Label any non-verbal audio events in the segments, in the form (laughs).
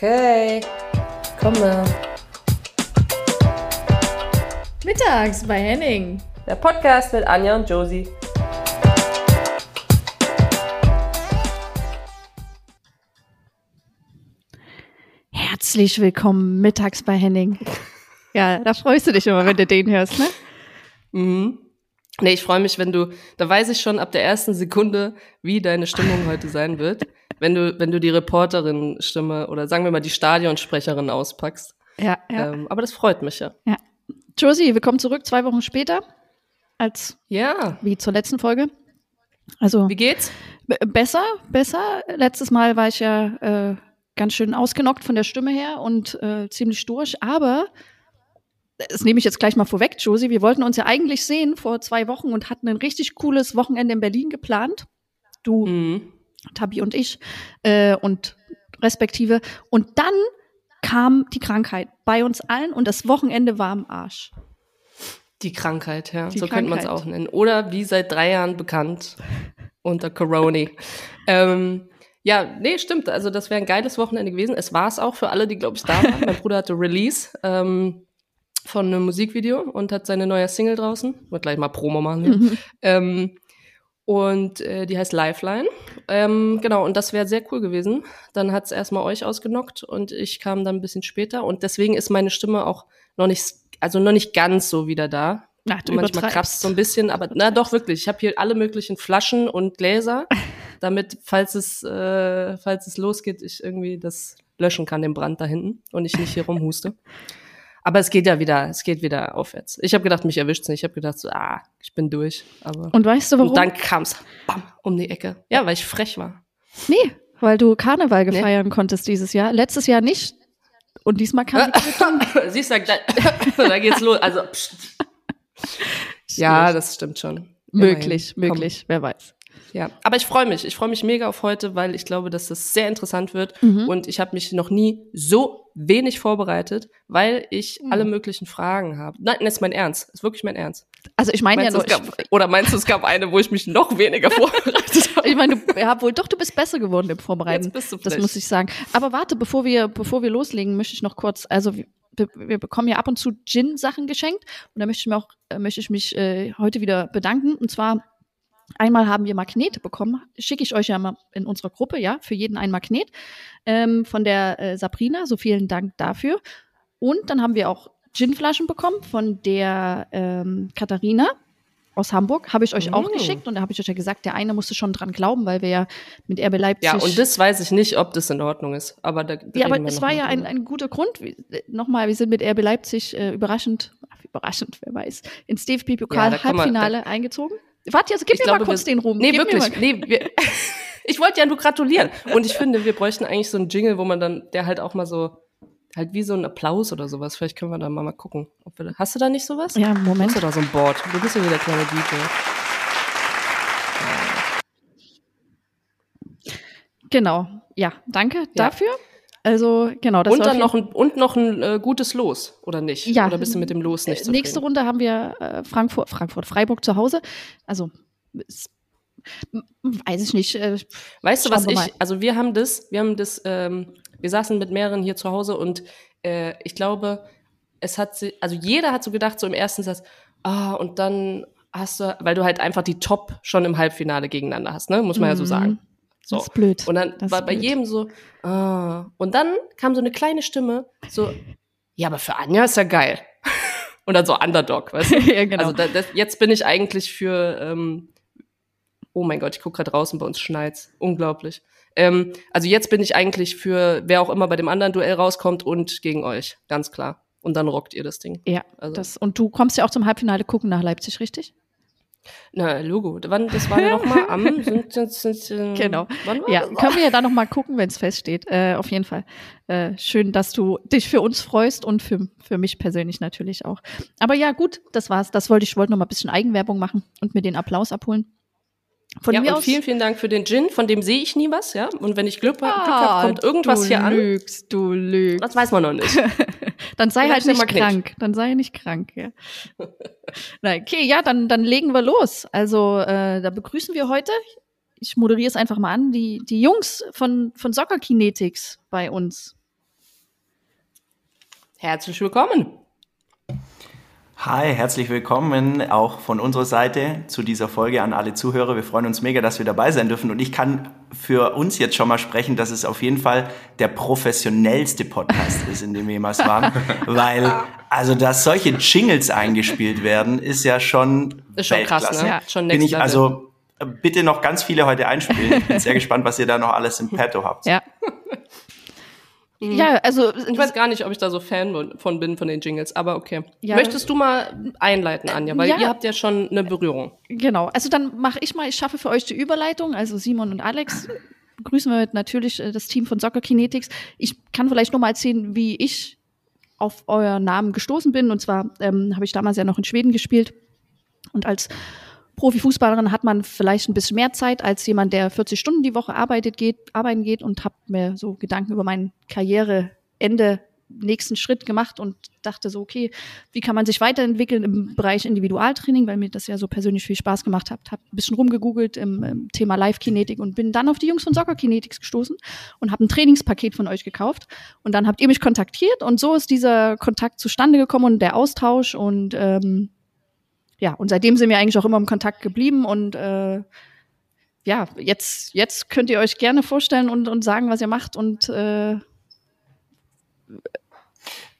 Okay, komme. Mittags bei Henning. Der Podcast mit Anja und Josie. Herzlich willkommen mittags bei Henning. (laughs) Ja, da freust du dich immer, wenn du den hörst, ne? Mhm. Nee, ich freue mich, wenn du, da weiß ich schon ab der ersten Sekunde, wie deine Stimmung heute sein wird, wenn du, wenn du die Reporterin-Stimme oder sagen wir mal die Stadionsprecherin auspackst. Ja, ja. Ähm, aber das freut mich ja. ja. Josie, willkommen zurück, zwei Wochen später, als Ja. wie zur letzten Folge. Also Wie geht's? besser, besser. Letztes Mal war ich ja äh, ganz schön ausgenockt von der Stimme her und äh, ziemlich durch, aber das nehme ich jetzt gleich mal vorweg, Josie. Wir wollten uns ja eigentlich sehen vor zwei Wochen und hatten ein richtig cooles Wochenende in Berlin geplant. Du, Mhm. Tabi und ich äh, und respektive. Und dann kam die Krankheit bei uns allen und das Wochenende war am Arsch. Die Krankheit, ja. Die so könnte man es Krankheit. auch nennen. Oder wie seit drei Jahren bekannt unter Corona. ähm, ja, nee, stimmt. Also das wäre ein geiles Wochenende gewesen. Es war es auch für alle, die, glaube ich, da waren. (laughs) mein Bruder hatte Release ähm, von einem Musikvideo und hat seine neue Single draußen. Wird gleich mal Promo machen. Hier. ähm, und äh, die heißt Lifeline. Ähm, genau, und das wäre sehr cool gewesen. Dann hat's erstmal euch ausgenockt und ich kam dann ein bisschen später. Und deswegen ist meine Stimme auch noch nicht, also noch nicht ganz so wieder da. Ach, du Manchmal kratzt so ein bisschen, aber na doch wirklich. Ich habe hier alle möglichen Flaschen und Gläser, (laughs) damit, falls es, äh, falls es losgeht, ich irgendwie das löschen kann, den Brand da hinten und ich nicht hier rumhuste. Aber es geht ja wieder, es geht wieder aufwärts. Ich habe gedacht, mich erwischt's nicht. Ich habe gedacht, so, ah, ich bin durch. Aber Und weißt du warum? und dann kam's, bam, um die Ecke. Ja, weil ich frech war. nee, weil du Karneval gefeiern konntest dieses Jahr. Letztes Jahr nicht. Und diesmal kam die Quittung. (laughs) Siehst du, da, (laughs) da geht's los. Also, pst. (laughs) ja, das stimmt schon. Möglich, Immerhin. Komm. möglich, wer weiß. Ja, aber ich freue mich. Ich freue mich mega auf heute, weil ich glaube, dass das sehr interessant wird. Mhm. Und ich habe mich noch nie so wenig vorbereitet, weil ich Mhm. alle möglichen Fragen habe. Nein, das ist mein Ernst. Das ist wirklich mein Ernst. Also ich meine ja nur, gab, oder meinst du, es gab eine, wo ich mich noch weniger (laughs) vorbereitet habe? ich meine, du, ja, wohl doch, du bist besser geworden im Vorbereiten. Jetzt bist du Das muss ich sagen. Aber warte, bevor wir, bevor wir loslegen, möchte ich noch kurz, also wir, wir bekommen ja ab und zu Gin-Sachen geschenkt und da möchte ich mir auch, äh, möchte ich mich äh, heute wieder bedanken. Und zwar einmal haben wir Magnete bekommen, schicke ich euch ja mal in unserer Gruppe, ja, für jeden ein Magnet ähm, von der äh, Sabrina. So vielen Dank dafür. Und dann haben wir auch Ginflaschen bekommen von der ähm, Katharina aus Hamburg. Habe ich euch auch Mm. geschickt und da habe ich euch ja gesagt, der eine musste schon dran glauben, weil wir ja mit RB Leipzig. Ja, und das weiß ich nicht, ob das in Ordnung ist. Aber da, da Ja, aber es war ja ein, ein guter Grund. Äh, Nochmal, wir sind mit RB Leipzig äh, überraschend, ach, (laughs) überraschend, wer weiß, ins Ja, DFB-Pokal da kann man- Halbfinale eingezogen. Warte, also gib Ich mir glaube, mal kurz wir- den Ruhm. Nee, Gib wirklich. Nee, wir, (laughs) ich wollte ja nur gratulieren. Und ich finde, wir bräuchten eigentlich so einen Jingle, wo man dann, der halt auch mal so, halt wie so ein Applaus oder sowas. Vielleicht können wir da mal, mal gucken. Wir, hast du da nicht sowas? ja, Moment. Hast du da so ein Board? Du bist ja wieder der kleine DJ. Genau. Ja, danke dafür. Also, genau, das und dann noch ein, und noch ein äh, gutes Los, oder nicht? Ja. Oder bist du mit dem Los nicht jeden- zufrieden? Nächste Runde haben wir äh, Frankfurt, Frankfurt, Freiburg zu Hause. Also, m- weiß ich nicht. Äh, Weißt du, was ich, mal. also wir haben das, wir haben das, ähm, wir saßen mit mehreren hier zu Hause und äh, ich glaube, es hat sie, also jeder hat so gedacht, so im ersten Satz, ah, und dann hast du, weil du halt einfach die Top schon im Halbfinale gegeneinander hast, ne? Muss man ja so Mhm. sagen. So. Das ist blöd. Und dann Das war bei blöd. jedem so, ah. Und dann kam so eine kleine Stimme, so, ja, aber für Anja ist ja geil. (laughs) Und dann so Underdog, weißt du? (laughs) ja, genau. Also da, das, jetzt bin ich eigentlich für, ähm, oh mein Gott, ich gucke gerade und bei uns schneit's. Unglaublich. Ähm, also jetzt bin ich eigentlich für, wer auch immer bei dem anderen Duell rauskommt und gegen euch, ganz klar. Und dann rockt ihr das Ding. ja, Also, das, und du kommst ja auch zum Halbfinale gucken nach Leipzig, richtig? Na, Logo. Wann, das war ja noch mal am, (laughs) sind, sind, sind, äh, Genau. Wann war Ja, das? können wir ja dann noch mal gucken, wenn es feststeht. Äh, auf jeden Fall. Äh, schön, dass du dich für uns freust und für, für mich persönlich natürlich auch. Aber ja, gut, das war's. Das wollte ich, wollte noch mal ein bisschen Eigenwerbung machen und mir den Applaus abholen. Von ja, mir und aus. vielen, vielen Dank für den Gin. Von dem sehe ich nie was, ja. Und wenn ich Glück, Glück Ah, habe, kommt irgendwas du hier an. lügst, Du lügst. Das weiß man noch nicht. (laughs) Dann sei Vielleicht halt nicht krank. Dann sei nicht krank, ja. (laughs) Nein, okay, ja, dann, dann legen wir los. Also, äh, da begrüßen wir heute, ich moderiere es einfach mal an, die, die Jungs von, von Soccer Kinetics bei uns. Herzlich willkommen. Hi, herzlich willkommen auch von unserer Seite zu dieser Folge an alle Zuhörer. Wir freuen uns mega, dass wir dabei sein dürfen. Und ich kann für uns jetzt schon mal sprechen, dass es auf jeden Fall der professionellste Podcast ist, in dem wir jemals waren. (laughs) Weil, also, dass solche Jingles eingespielt werden, ist ja schon, ist schon krass, ne? Ja, schon Bin ich, also, bitte noch ganz viele heute einspielen. Ich bin sehr gespannt, was ihr da noch alles im Petto habt. Ja. Mhm. Ja, also ich weiß gar nicht, ob ich da so Fan von bin von den Jingles, aber okay. Ja. Möchtest du mal einleiten, Anja, weil ja. ihr habt ja schon eine Berührung. Genau. Also dann mache ich mal, ich schaffe für euch die Überleitung, also Simon und Alex. Grüßen wir natürlich äh, das Team von Soccer Kinetics. Ich kann vielleicht noch mal erzählen, wie ich auf euer Namen gestoßen bin. Und zwar ähm, habe ich damals ja noch in Schweden gespielt und als Profifußballerin hat man vielleicht ein bisschen mehr Zeit als jemand, der 40 Stunden die Woche arbeitet, geht, arbeiten geht und habe mir so Gedanken über mein Karriereende nächsten Schritt gemacht und dachte so, okay, wie kann man sich weiterentwickeln im Bereich Individualtraining, weil mir das ja so persönlich viel Spaß gemacht hat. Habe ein bisschen rumgegoogelt im, im Thema Live-Kinetik und bin dann auf die Jungs von Soccer Kinetics gestoßen und habe ein Trainingspaket von euch gekauft. Und dann habt ihr mich kontaktiert und so ist dieser Kontakt zustande gekommen und der Austausch und ähm, ja, und seitdem sind wir eigentlich auch immer im Kontakt geblieben und äh, ja, jetzt, jetzt könnt ihr euch gerne vorstellen und, und sagen, was ihr macht und äh,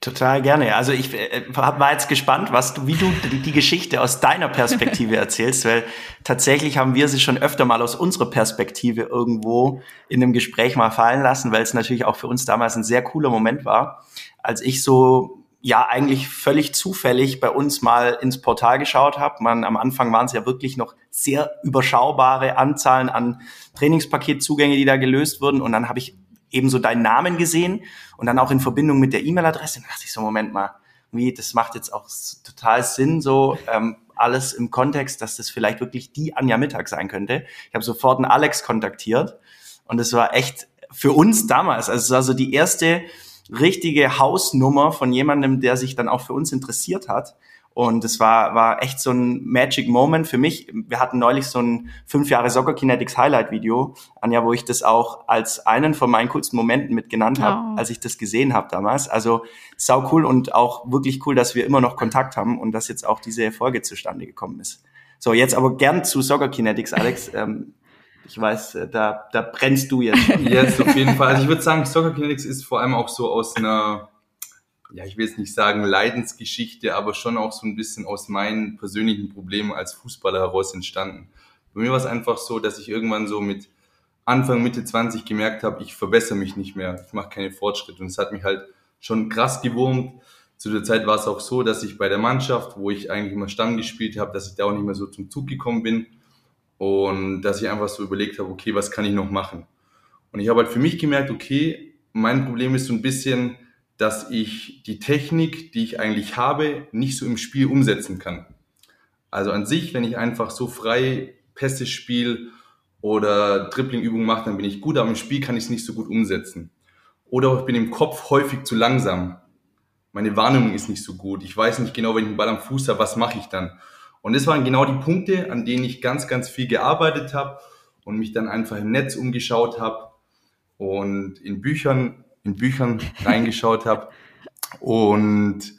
Total gerne. Also ich äh, war jetzt gespannt, was du, wie du die, die, Geschichte aus deiner Perspektive (laughs) erzählst, weil tatsächlich haben wir sie schon öfter mal aus unserer Perspektive irgendwo in einem Gespräch mal fallen lassen, weil es natürlich auch für uns damals ein sehr cooler Moment war, als ich so ja eigentlich völlig zufällig bei uns mal ins Portal geschaut habe. Man am Anfang waren es ja wirklich noch sehr überschaubare Anzahlen an Trainingspaketzugänge, die da gelöst wurden. Und dann habe ich eben so deinen Namen gesehen und dann auch in Verbindung mit der E-Mail-Adresse. Und dachte ich so, Moment mal, wie, das macht jetzt auch total Sinn, so ähm, alles im Kontext, dass das vielleicht wirklich die Anja Mittag sein könnte. Ich habe sofort einen Alex kontaktiert und es war echt für uns damals, also es war so die erste richtige Hausnummer von jemandem, der sich dann auch für uns interessiert hat. Und es war, war echt so ein Magic Moment für mich. Wir hatten neulich so ein fünf Jahre Soccer Kinetics Highlight Video, Anja, wo ich das auch als einen von meinen coolsten Momenten mit genannt habe, oh. als ich das gesehen habe damals. Also sau cool und auch wirklich cool, dass wir immer noch Kontakt haben und dass jetzt auch diese Folge zustande gekommen ist. So, jetzt aber gern zu Soccer Kinetics, Alex. Ähm, ich weiß, äh, da, da brennst du jetzt. Jetzt (laughs) auf jeden Fall. Also ich würde sagen, Soccer Kinetics ist vor allem auch so aus einer, ja, ich will jetzt nicht sagen Leidensgeschichte, aber schon auch so ein bisschen aus meinen persönlichen Problemen als Fußballer heraus entstanden. Bei mir war es einfach so, dass ich irgendwann so mit Anfang, Mitte 20 gemerkt habe, ich verbessere mich nicht mehr, ich mache keine Fortschritte. Und es hat mich halt schon krass gewurmt. Zu der Zeit war es auch so, dass ich bei der Mannschaft, wo ich eigentlich immer Stamm gespielt habe, dass ich da auch nicht mehr so zum Zug gekommen bin und dass ich einfach so überlegt habe, okay, was kann ich noch machen? Und ich habe halt für mich gemerkt, okay, mein Problem ist so ein bisschen, dass ich die Technik, die ich eigentlich habe, nicht so im Spiel umsetzen kann. Also an sich, wenn ich einfach so frei Pässe spiele oder Dribbling-Übungen mache, dann bin ich gut, aber im Spiel kann ich es nicht so gut umsetzen. Oder ich bin im Kopf häufig zu langsam. Meine Wahrnehmung ist nicht so gut. Ich weiß nicht genau, wenn ich einen Ball am Fuß habe, was mache ich dann? Und das waren genau die Punkte, an denen ich ganz, ganz viel gearbeitet habe und mich dann einfach im Netz umgeschaut habe und in Büchern, in Büchern (laughs) reingeschaut habe und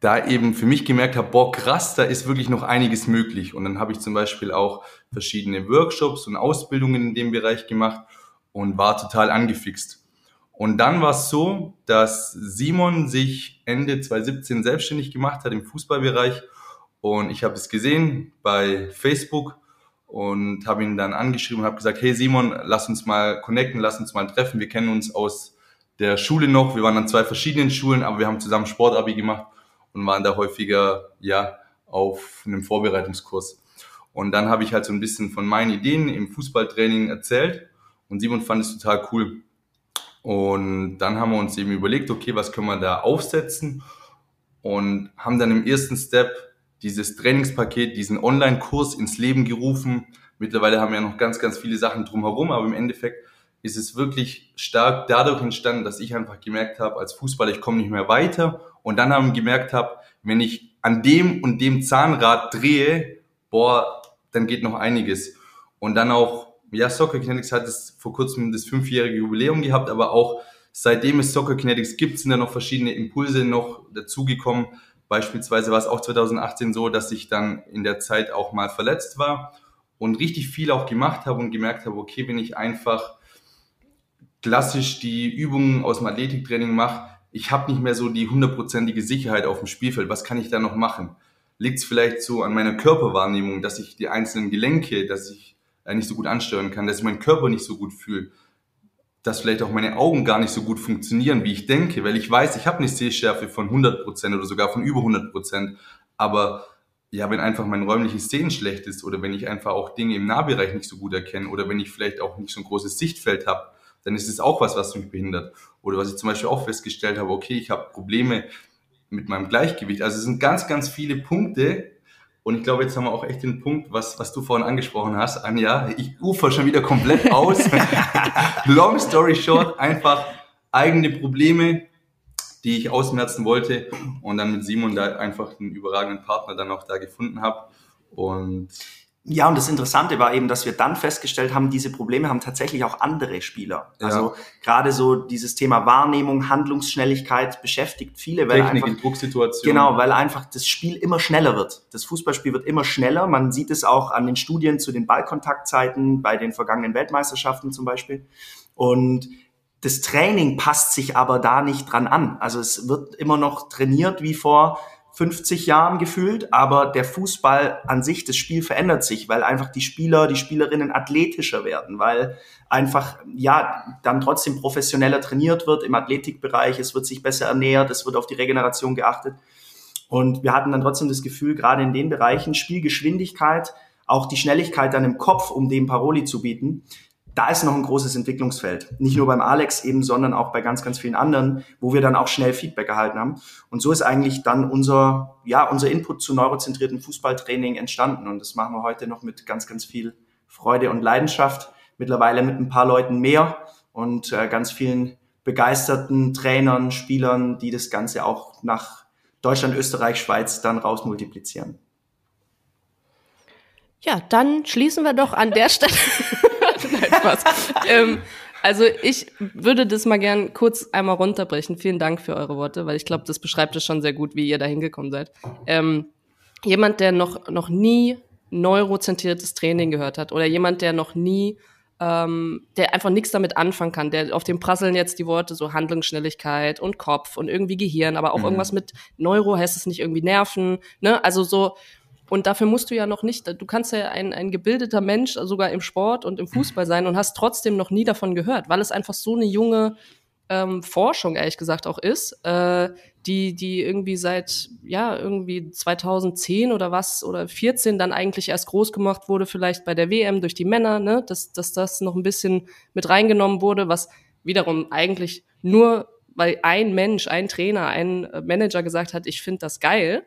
da eben für mich gemerkt habe, boah, krass, da ist wirklich noch einiges möglich. Und dann habe ich zum Beispiel auch verschiedene Workshops und Ausbildungen in dem Bereich gemacht und war total angefixt. Und dann war es so, dass Simon sich Ende 2017 selbstständig gemacht hat im Fußballbereich und ich habe es gesehen bei Facebook und habe ihn dann angeschrieben und habe gesagt, hey Simon, lass uns mal connecten, lass uns mal treffen. Wir kennen uns aus der Schule noch. Wir waren an zwei verschiedenen Schulen, aber wir haben zusammen Sportabi gemacht und waren da häufiger ja auf einem Vorbereitungskurs. Und dann habe ich halt so ein bisschen von meinen Ideen im Fußballtraining erzählt und Simon fand es total cool. Und dann haben wir uns eben überlegt, okay, was können wir da aufsetzen und haben dann im ersten Step dieses Trainingspaket, diesen Online-Kurs ins Leben gerufen. Mittlerweile haben wir ja noch ganz, ganz viele Sachen drumherum, aber im Endeffekt ist es wirklich stark dadurch entstanden, dass ich einfach gemerkt habe, als Fußballer, ich komme nicht mehr weiter. Und dann haben gemerkt habe, wenn ich an dem und dem Zahnrad drehe, boah, dann geht noch einiges. Und dann auch, ja, Soccer Kinetics hat es vor kurzem das fünfjährige Jubiläum gehabt, aber auch seitdem es Soccer Kinetics gibt, sind da noch verschiedene Impulse noch dazugekommen. Beispielsweise war es auch 2018 so, dass ich dann in der Zeit auch mal verletzt war und richtig viel auch gemacht habe und gemerkt habe, okay, wenn ich einfach klassisch die Übungen aus dem Athletiktraining mache, ich habe nicht mehr so die hundertprozentige Sicherheit auf dem Spielfeld. Was kann ich da noch machen? Liegt es vielleicht so an meiner Körperwahrnehmung, dass ich die einzelnen Gelenke, dass ich äh, nicht so gut ansteuern kann, dass ich meinen Körper nicht so gut fühle, dass vielleicht auch meine Augen gar nicht so gut funktionieren, wie ich denke, weil ich weiß, ich habe eine Sehschärfe von 100% oder sogar von über 100%, aber ja, wenn einfach mein räumliches Sehen schlecht ist oder wenn ich einfach auch Dinge im Nahbereich nicht so gut erkenne oder wenn ich vielleicht auch nicht so ein großes Sichtfeld habe, dann ist es auch was, was mich behindert. Oder was ich zum Beispiel auch festgestellt habe, okay, ich habe Probleme mit meinem Gleichgewicht. Also es sind ganz, ganz viele Punkte, und ich glaube, jetzt haben wir auch echt den Punkt, was, was du vorhin angesprochen hast, Anja. Ich ufer schon wieder komplett aus. (laughs) Long story short, einfach eigene Probleme, die ich ausmerzen wollte und dann mit Simon da einfach einen überragenden Partner dann auch da gefunden habe. Und ja, und das Interessante war eben, dass wir dann festgestellt haben, diese Probleme haben tatsächlich auch andere Spieler. Ja. Also gerade so dieses Thema Wahrnehmung, Handlungsschnelligkeit beschäftigt viele, weil Technik einfach, in Drucksituationen. Genau, weil einfach das Spiel immer schneller wird. Das Fußballspiel wird immer schneller. Man sieht es auch an den Studien zu den Ballkontaktzeiten bei den vergangenen Weltmeisterschaften zum Beispiel. Und das Training passt sich aber da nicht dran an. Also es wird immer noch trainiert wie vor 50 Jahren gefühlt, aber der Fußball an sich, das Spiel verändert sich, weil einfach die Spieler, die Spielerinnen athletischer werden, weil einfach, ja, dann trotzdem professioneller trainiert wird im Athletikbereich, es wird sich besser ernährt, es wird auf die Regeneration geachtet. Und wir hatten dann trotzdem das Gefühl, gerade in den Bereichen Spielgeschwindigkeit, auch die Schnelligkeit dann im Kopf, um dem Paroli zu bieten, da ist noch ein großes Entwicklungsfeld. Nicht nur beim Alex eben, sondern auch bei ganz, ganz vielen anderen, wo wir dann auch schnell Feedback erhalten haben. Und so ist eigentlich dann unser, ja, unser Input zu neurozentrierten Fußballtraining entstanden. Und das machen wir heute noch mit ganz, ganz viel Freude und Leidenschaft. Mittlerweile mit ein paar Leuten mehr und äh, ganz vielen begeisterten Trainern, Spielern, die das Ganze auch nach Deutschland, Österreich, Schweiz dann raus multiplizieren. Ja, dann schließen wir doch an der Stelle. (laughs) Spaß. ähm, also ich würde das mal gern kurz einmal runterbrechen. Vielen Dank für eure Worte, weil ich glaube, das beschreibt es schon sehr gut, wie ihr da hingekommen seid. Ähm, jemand, der noch, noch nie neurozentriertes Training gehört hat oder jemand, der noch nie, ähm, der einfach nichts damit anfangen kann, der auf dem prasseln jetzt die Worte so Handlungsschnelligkeit und Kopf und irgendwie Gehirn, aber auch mhm. irgendwas mit Neuro heißt es nicht irgendwie Nerven, ne? Also so und dafür musst du ja noch nicht, du kannst ja ein, ein gebildeter Mensch sogar im Sport und im Fußball sein und hast trotzdem noch nie davon gehört, weil es einfach so eine junge ähm, Forschung, ehrlich gesagt, auch ist, äh, die, die irgendwie seit, ja, irgendwie 2010 oder was, oder 14 dann eigentlich erst groß gemacht wurde, vielleicht bei der WM durch die Männer, ne, dass, dass das noch ein bisschen mit reingenommen wurde, was wiederum eigentlich nur, weil ein Mensch, ein Trainer, ein Manager gesagt hat, ich finde das geil,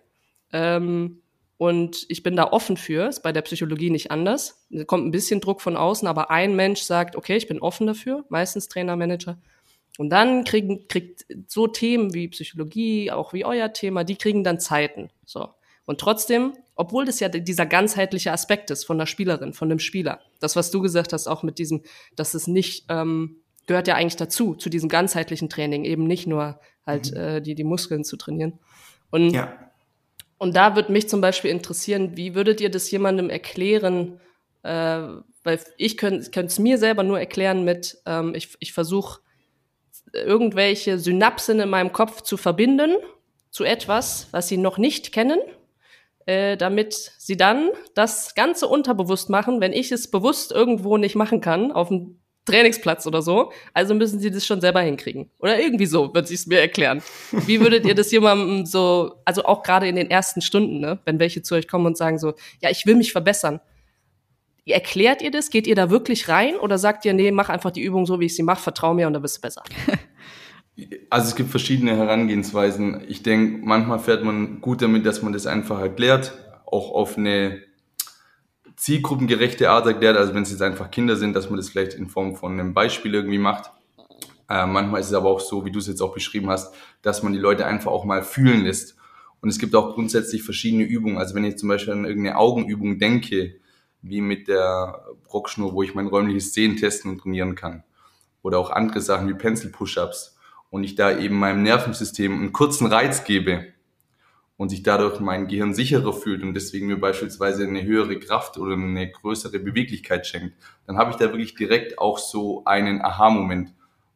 ähm, und ich bin da offen für, ist bei der Psychologie nicht anders. Da kommt ein bisschen Druck von außen, aber ein Mensch sagt, okay, ich bin offen dafür, meistens Trainer, Manager. Und dann kriegen, kriegt so Themen wie Psychologie, auch wie euer Thema, die kriegen dann Zeiten. So. Und trotzdem, obwohl das ja dieser ganzheitliche Aspekt ist von der Spielerin, von dem Spieler, das, was du gesagt hast, auch mit diesem, dass es nicht, ähm, gehört ja eigentlich dazu, zu diesem ganzheitlichen Training, eben nicht nur halt mhm. äh, die, die Muskeln zu trainieren. Und ja. Und da würde mich zum Beispiel interessieren, wie würdet ihr das jemandem erklären? Äh, weil ich könnte es mir selber nur erklären mit, ähm, ich, ich versuche irgendwelche Synapsen in meinem Kopf zu verbinden zu etwas, was sie noch nicht kennen, äh, damit sie dann das Ganze unterbewusst machen, wenn ich es bewusst irgendwo nicht machen kann, auf dem Trainingsplatz oder so. Also müssen sie das schon selber hinkriegen. Oder irgendwie so, wird sie es mir erklären. Wie würdet ihr das jemandem so, also auch gerade in den ersten Stunden, ne, wenn welche zu euch kommen und sagen so, ja, ich will mich verbessern. Erklärt ihr das? Geht ihr da wirklich rein? Oder sagt ihr, nee, mach einfach die Übung so, wie ich sie mache, vertrau mir und dann bist du besser? (laughs) Also es gibt verschiedene Herangehensweisen. Ich denke, manchmal fährt man gut damit, dass man das einfach erklärt, auch auf eine zielgruppengerechte Art erklärt. Also wenn es jetzt einfach Kinder sind, dass man das vielleicht in Form von einem Beispiel irgendwie macht. Äh, manchmal ist es aber auch so, wie du es jetzt auch beschrieben hast, dass man die Leute einfach auch mal fühlen lässt. Und es gibt auch grundsätzlich verschiedene Übungen. Also wenn ich zum Beispiel an irgendeine Augenübung denke, wie mit der Brockschnur, wo ich mein räumliches Sehen testen und trainieren kann. Oder auch andere Sachen wie Pencil-Push-Ups, und ich da eben meinem Nervensystem einen kurzen Reiz gebe und sich dadurch mein Gehirn sicherer fühlt und deswegen mir beispielsweise eine höhere Kraft oder eine größere Beweglichkeit schenkt, dann habe ich da wirklich direkt auch so einen Aha-Moment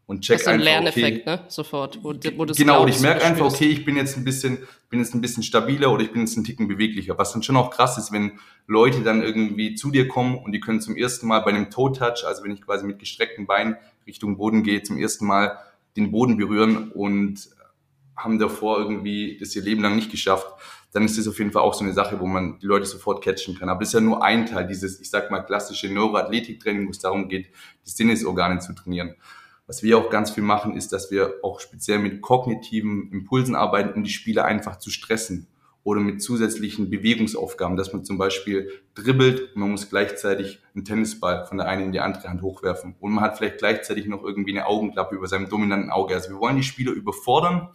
und check das ist ein einfach, Lerneffekt, okay, ne? Sofort. Wo, wo du's genau, und ich merke einfach, okay, ich bin jetzt ein bisschen, bin jetzt ein bisschen stabiler oder ich bin jetzt ein Ticken beweglicher. Was dann schon auch krass ist, wenn Leute dann irgendwie zu dir kommen und die können zum ersten Mal bei einem Toe Touch, also wenn ich quasi mit gestreckten Beinen Richtung Boden gehe, zum ersten Mal den Boden berühren und haben davor irgendwie das ihr Leben lang nicht geschafft, dann ist das auf jeden Fall auch so eine Sache, wo man die Leute sofort catchen kann. Aber das ist ja nur ein Teil dieses, ich sag mal, klassische Neuroathletiktraining, wo es darum geht, die Sinnesorgane zu trainieren. Was wir auch ganz viel machen, ist, dass wir auch speziell mit kognitiven Impulsen arbeiten, um die Spieler einfach zu stressen oder mit zusätzlichen Bewegungsaufgaben, dass man zum Beispiel dribbelt und man muss gleichzeitig einen Tennisball von der einen in die andere Hand hochwerfen und man hat vielleicht gleichzeitig noch irgendwie eine Augenklappe über seinem dominanten Auge. Also wir wollen die Spieler überfordern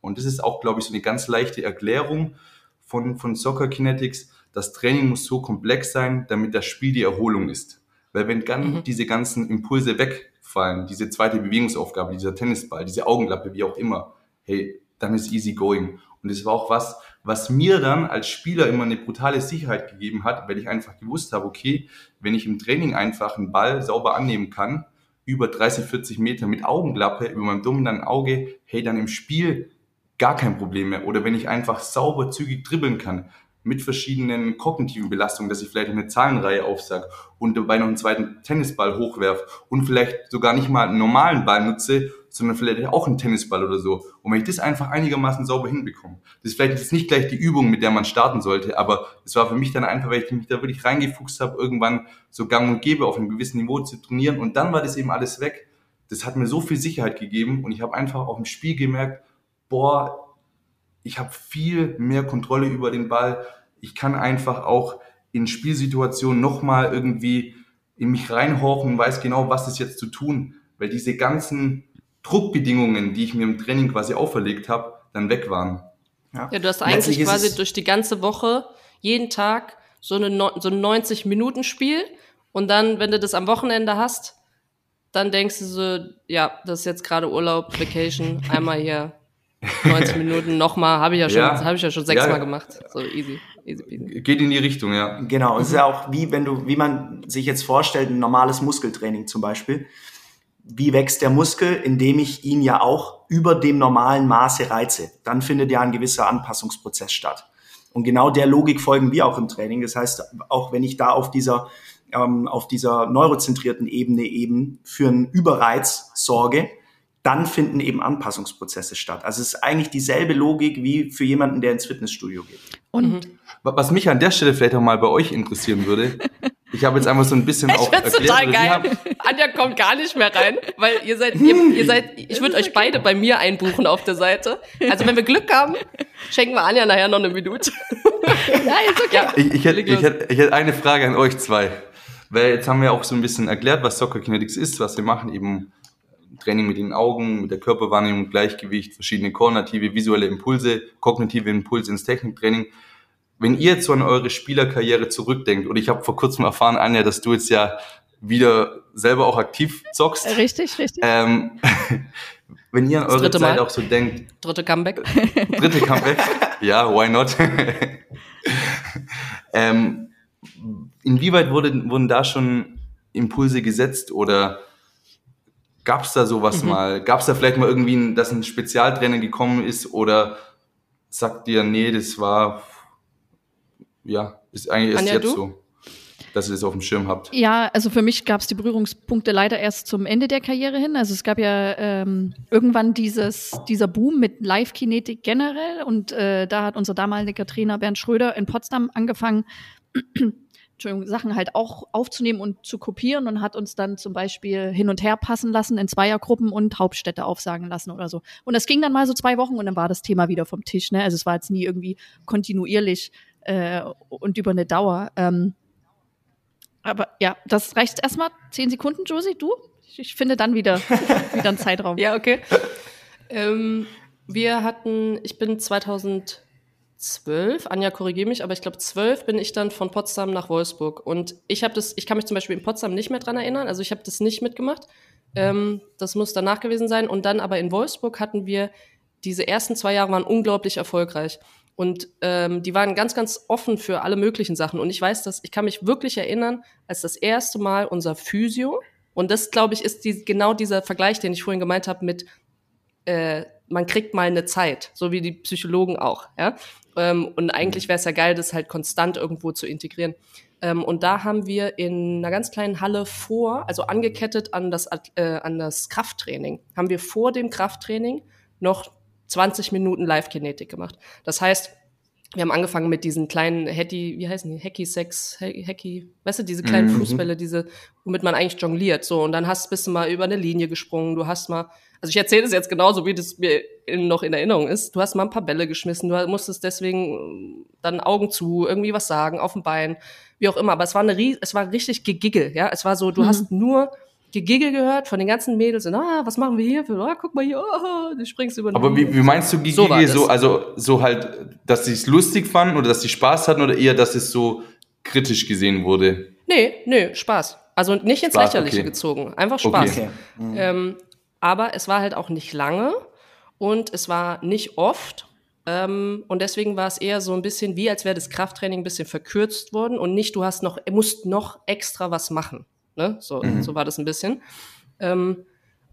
und das ist auch, glaube ich, so eine ganz leichte Erklärung von, von Soccer Kinetics. Das Training muss so komplex sein, damit das Spiel die Erholung ist. Weil wenn dann Mhm. diese ganzen Impulse wegfallen, diese zweite Bewegungsaufgabe, dieser Tennisball, diese Augenklappe, wie auch immer, hey, dann ist easy going. Und das war auch was, was mir dann als Spieler immer eine brutale Sicherheit gegeben hat, weil ich einfach gewusst habe, okay, wenn ich im Training einfach einen Ball sauber annehmen kann, über 30, 40 Meter mit Augenklappe, über meinem dominanten Auge, hey, dann im Spiel gar kein Problem mehr. Oder wenn ich einfach sauber zügig dribbeln kann, mit verschiedenen kognitiven Belastungen, dass ich vielleicht eine Zahlenreihe aufsag und dabei noch einen zweiten Tennisball hochwerf und vielleicht sogar nicht mal einen normalen Ball nutze, sondern vielleicht auch einen Tennisball oder so. Und wenn ich das einfach einigermaßen sauber hinbekomme, das ist vielleicht jetzt nicht gleich die Übung, mit der man starten sollte, aber es war für mich dann einfach, weil ich mich da wirklich reingefuchst habe, irgendwann so gang und gäbe auf einem gewissen Niveau zu trainieren und dann war das eben alles weg. Das hat mir so viel Sicherheit gegeben und ich habe einfach auch im Spiel gemerkt, boah, ich habe viel mehr Kontrolle über den Ball. Ich kann einfach auch in Spielsituationen nochmal irgendwie in mich reinhorchen und weiß genau, was ist jetzt zu tun, weil diese ganzen Druckbedingungen, die ich mir im Training quasi auferlegt habe, dann weg waren. Ja, du hast eigentlich quasi durch die ganze Woche jeden Tag so, eine, so ein 90-Minuten-Spiel und dann, wenn du das am Wochenende hast, dann denkst du so, ja, das ist jetzt gerade Urlaub, Vacation, (laughs) einmal hier 90 (laughs) Minuten, nochmal, habe ich ja schon, Ja. habe ich ja schon sechsmal ja. gemacht. So easy, easy peasy. Geht in die Richtung, ja. Genau, es ist ja auch wie wenn du, wie man sich jetzt vorstellt, ein normales Muskeltraining zum Beispiel. Wie wächst der Muskel, indem ich ihn ja auch über dem normalen Maße reize? Dann findet ja ein gewisser Anpassungsprozess statt. Und genau der Logik folgen wir auch im Training. Das heißt, auch wenn ich da auf dieser, ähm, auf dieser neurozentrierten Ebene eben für einen Überreiz sorge, dann finden eben Anpassungsprozesse statt. Also es ist eigentlich dieselbe Logik wie für jemanden, der ins Fitnessstudio geht. Und Was mich an der Stelle vielleicht auch mal bei euch interessieren würde, (laughs) ich habe jetzt einfach so ein bisschen Ich auch erklärt, total geil. haben- Anja kommt gar nicht mehr rein, weil ihr seid, ihr, ihr seid, ich würde euch beide bei mir einbuchen auf der Seite. Also wenn wir Glück haben, schenken wir Anja nachher noch eine Minute. ja, ist okay. Ja, Ich, ich, hätte, ich, hätte, ich hätte eine Frage an euch zwei. Weil jetzt haben wir auch so ein bisschen erklärt, was Soccer Kinetics ist, was wir machen, eben Training mit den Augen, mit der Körperwahrnehmung, Gleichgewicht, verschiedene koordinative, visuelle Impulse, kognitive Impulse ins Techniktraining. Wenn ihr jetzt so an eure Spielerkarriere zurückdenkt, oder ich habe vor kurzem erfahren, Anja, dass du jetzt ja wieder selber auch aktiv zockst, Richtig, richtig. ähm, (laughs) wenn ihr an eure Zeit Mal. auch so denkt, Dritte Comeback. (laughs) Dritte Comeback. ja, why not? (laughs) ähm, inwieweit wurde, wurden da schon Impulse gesetzt oder gab es da sowas Mhm. mal? Gab es da vielleicht mal irgendwie, ein, dass ein Spezialtrainer gekommen ist oder sagt dir, nee, das war, ja, ist eigentlich erst Anja, jetzt du? so, dass ihr das auf dem Schirm habt? Ja, also für mich gab es die Berührungspunkte leider erst zum Ende der Karriere hin. Also es gab ja ähm, irgendwann dieses, dieser Boom mit Live-Kinetik generell und äh, da hat unser damaliger Trainer Bernd Schröder in Potsdam angefangen, Entschuldigung, Sachen halt auch aufzunehmen und zu kopieren und hat uns dann zum Beispiel hin und her passen lassen in Zweiergruppen und Hauptstädte aufsagen lassen oder so. Und das ging dann mal so zwei Wochen und dann war das Thema wieder vom Tisch. Ne? Also es war jetzt nie irgendwie kontinuierlich äh, und über eine Dauer. Ähm, aber ja, das reicht erstmal. Zehn Sekunden, Josie, du? Ich, ich finde dann wieder, (laughs) wieder einen Zeitraum. Ja, okay. Ähm, wir hatten, ich bin 2012, Anja korrigiere mich, aber ich glaube 12 bin ich dann von Potsdam nach Wolfsburg und ich habe das, ich kann mich zum Beispiel in Potsdam nicht mehr dran erinnern, also ich habe das nicht mitgemacht. Ähm, das muss danach gewesen sein. Und dann aber in Wolfsburg hatten wir, diese ersten zwei Jahre waren unglaublich erfolgreich. Und ähm, die waren ganz, ganz offen für alle möglichen Sachen. Und ich weiß, dass ich kann mich wirklich erinnern, als das erste Mal unser Physio, und das, glaube ich, ist die, genau dieser Vergleich, den ich vorhin gemeint habe mit, äh, man kriegt mal eine Zeit, so wie die Psychologen auch. Ja? Ähm, und eigentlich wäre es ja geil, das halt konstant irgendwo zu integrieren. Ähm, und da haben wir in einer ganz kleinen Halle vor, also angekettet an das, äh, an das Krafttraining, haben wir vor dem Krafttraining noch 20 Minuten Live-Kinetik gemacht. Das heißt, wir haben angefangen mit diesen kleinen Hacky, wie heißen die? Hacky Sex, Hacky, weißt du, diese kleinen mhm. Fußbälle, diese, womit man eigentlich jongliert. So, und dann hast, bist du mal über eine Linie gesprungen, du hast mal, also ich erzähle es jetzt genauso, wie das mir in, noch in Erinnerung ist. Du hast mal ein paar Bälle geschmissen, du musstest deswegen dann Augen zu, irgendwie was sagen, auf dem Bein, wie auch immer. Aber es war eine, es war richtig gegiggel, ja. Es war so, du mhm. hast nur Gegigel gehört von den ganzen Mädels und ah, was machen wir hier? Für, ah, guck mal hier, oh, du springst über den Aber wie, wie meinst du Gegigel? So, so, also so halt, dass sie es lustig fanden oder dass sie Spaß hatten oder eher, dass es so kritisch gesehen wurde? Nee, nee, Spaß. Also nicht ins Spaß, Lächerliche okay. gezogen, einfach Spaß. Okay. Mhm. Ähm, aber es war halt auch nicht lange und es war nicht oft. Ähm, und deswegen war es eher so ein bisschen wie, als wäre das Krafttraining ein bisschen verkürzt worden und nicht, du hast noch, musst noch extra was machen. Ne? So, mhm. so war das ein bisschen. Ähm,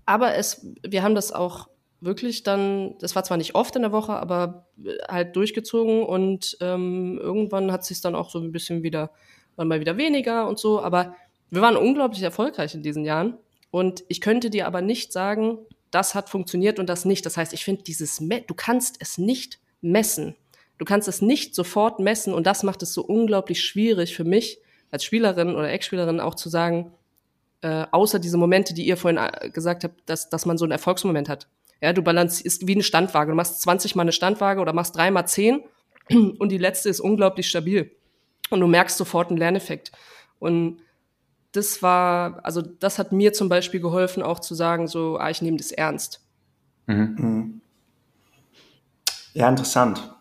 aber es, wir haben das auch wirklich dann, das war zwar nicht oft in der Woche, aber halt durchgezogen und ähm, irgendwann hat sich dann auch so ein bisschen wieder, war mal wieder weniger und so, aber wir waren unglaublich erfolgreich in diesen Jahren und ich könnte dir aber nicht sagen, das hat funktioniert und das nicht. Das heißt, ich finde dieses, du kannst es nicht messen. Du kannst es nicht sofort messen und das macht es so unglaublich schwierig für mich, als Spielerin oder Ex-Spielerin auch zu sagen, äh, außer diese Momente, die ihr vorhin äh, gesagt habt, dass, dass man so einen Erfolgsmoment hat. Ja, du balancierst wie eine Standwaage. Du machst 20 mal eine Standwaage oder machst drei mal 10 und die letzte ist unglaublich stabil. Und du merkst sofort einen Lerneffekt. Und das war, also das hat mir zum Beispiel geholfen, auch zu sagen, so, ah, ich nehme das ernst. Mhm. mhm. Ja, interessant.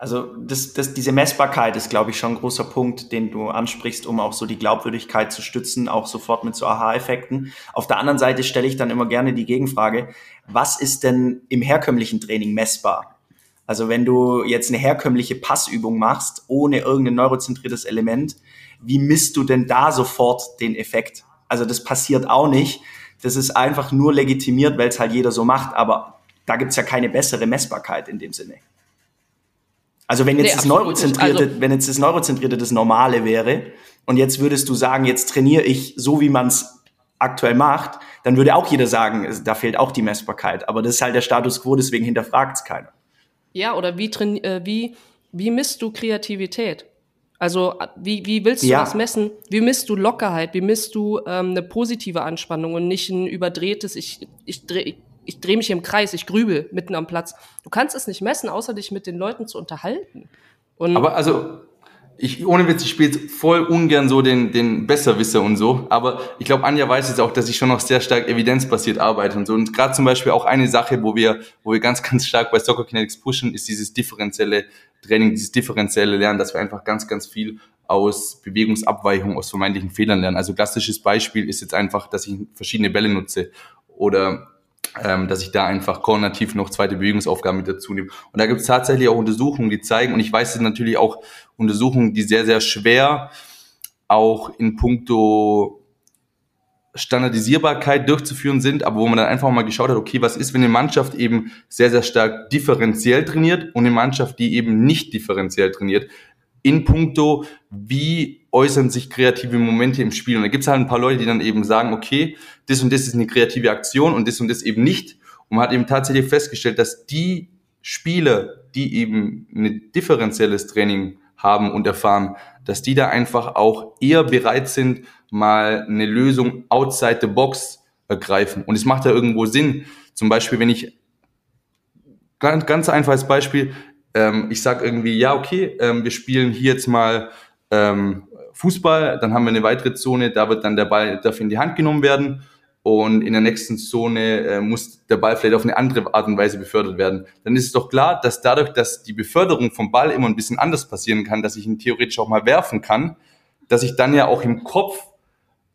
Also das, das, diese Messbarkeit ist, glaube ich, schon ein großer Punkt, den du ansprichst, um auch so die Glaubwürdigkeit zu stützen, auch sofort mit so Aha-Effekten. Auf der anderen Seite stelle ich dann immer gerne die Gegenfrage, was ist denn im herkömmlichen Training messbar? Also wenn du jetzt eine herkömmliche Passübung machst, ohne irgendein neurozentriertes Element, wie misst du denn da sofort den Effekt? Also das passiert auch nicht. Das ist einfach nur legitimiert, weil es halt jeder so macht, aber da gibt's ja keine bessere Messbarkeit in dem Sinne. Also wenn jetzt nee, das Neurozentrierte, also, wenn jetzt das Neurozentrierte das Normale wäre und jetzt würdest du sagen, jetzt trainiere ich so, wie man es aktuell macht, dann würde auch jeder sagen, da fehlt auch die Messbarkeit. Aber das ist halt der Status quo, deswegen hinterfragt es keiner. Ja, oder wie, äh, wie, wie misst du Kreativität? Also wie, wie willst du ja. das messen? Wie misst du Lockerheit? Wie misst du ähm, eine positive Anspannung und nicht ein überdrehtes, ich, ich, dreh, ich drehe mich im Kreis, ich grübel mitten am Platz. Du kannst es nicht messen, außer dich mit den Leuten zu unterhalten. Und aber also, ich, ohne Witz, ich spiele voll ungern so den, den Besserwisser und so. Aber ich glaube, Anja weiß jetzt auch, dass ich schon noch sehr stark evidenzbasiert arbeite und so. Und gerade zum Beispiel auch eine Sache, wo wir, wo wir ganz, (laughs) ganz stark bei Soccer Kinetics pushen, ist dieses differenzielle Training, dieses differenzielle Lernen, dass wir einfach ganz, ganz viel aus Bewegungsabweichung, aus vermeintlichen Fehlern lernen. Also klassisches Beispiel ist jetzt einfach, dass ich verschiedene Bälle nutze oder ähm, dass ich da einfach koordinativ noch zweite Bewegungsaufgaben mit dazu nehme. Und da gibt es tatsächlich auch Untersuchungen, die zeigen, und ich weiß es natürlich auch Untersuchungen, die sehr, sehr schwer auch in puncto Standardisierbarkeit durchzuführen sind, aber wo man dann einfach mal geschaut hat, okay, was ist, wenn eine Mannschaft eben sehr, sehr stark differenziell trainiert und eine Mannschaft, die eben nicht differenziell trainiert, in puncto, wie äußern sich kreative Momente im Spiel. Und da gibt es halt ein paar Leute, die dann eben sagen, okay, das und das ist eine kreative Aktion und das und das eben nicht. Und man hat eben tatsächlich festgestellt, dass die Spieler, die eben ein differenzielles Training haben und erfahren, dass die da einfach auch eher bereit sind, mal eine Lösung outside the box ergreifen. Und es macht ja irgendwo Sinn. Zum Beispiel, wenn ich ganz, ganz einfaches Beispiel, ähm, ich sag irgendwie, ja, okay, ähm, wir spielen hier jetzt mal ähm, Fußball, dann haben wir eine weitere Zone, da wird dann der Ball darf in die Hand genommen werden und in der nächsten Zone äh, muss der Ball vielleicht auf eine andere Art und Weise befördert werden. Dann ist es doch klar, dass dadurch, dass die Beförderung vom Ball immer ein bisschen anders passieren kann, dass ich ihn theoretisch auch mal werfen kann, dass ich dann ja auch im Kopf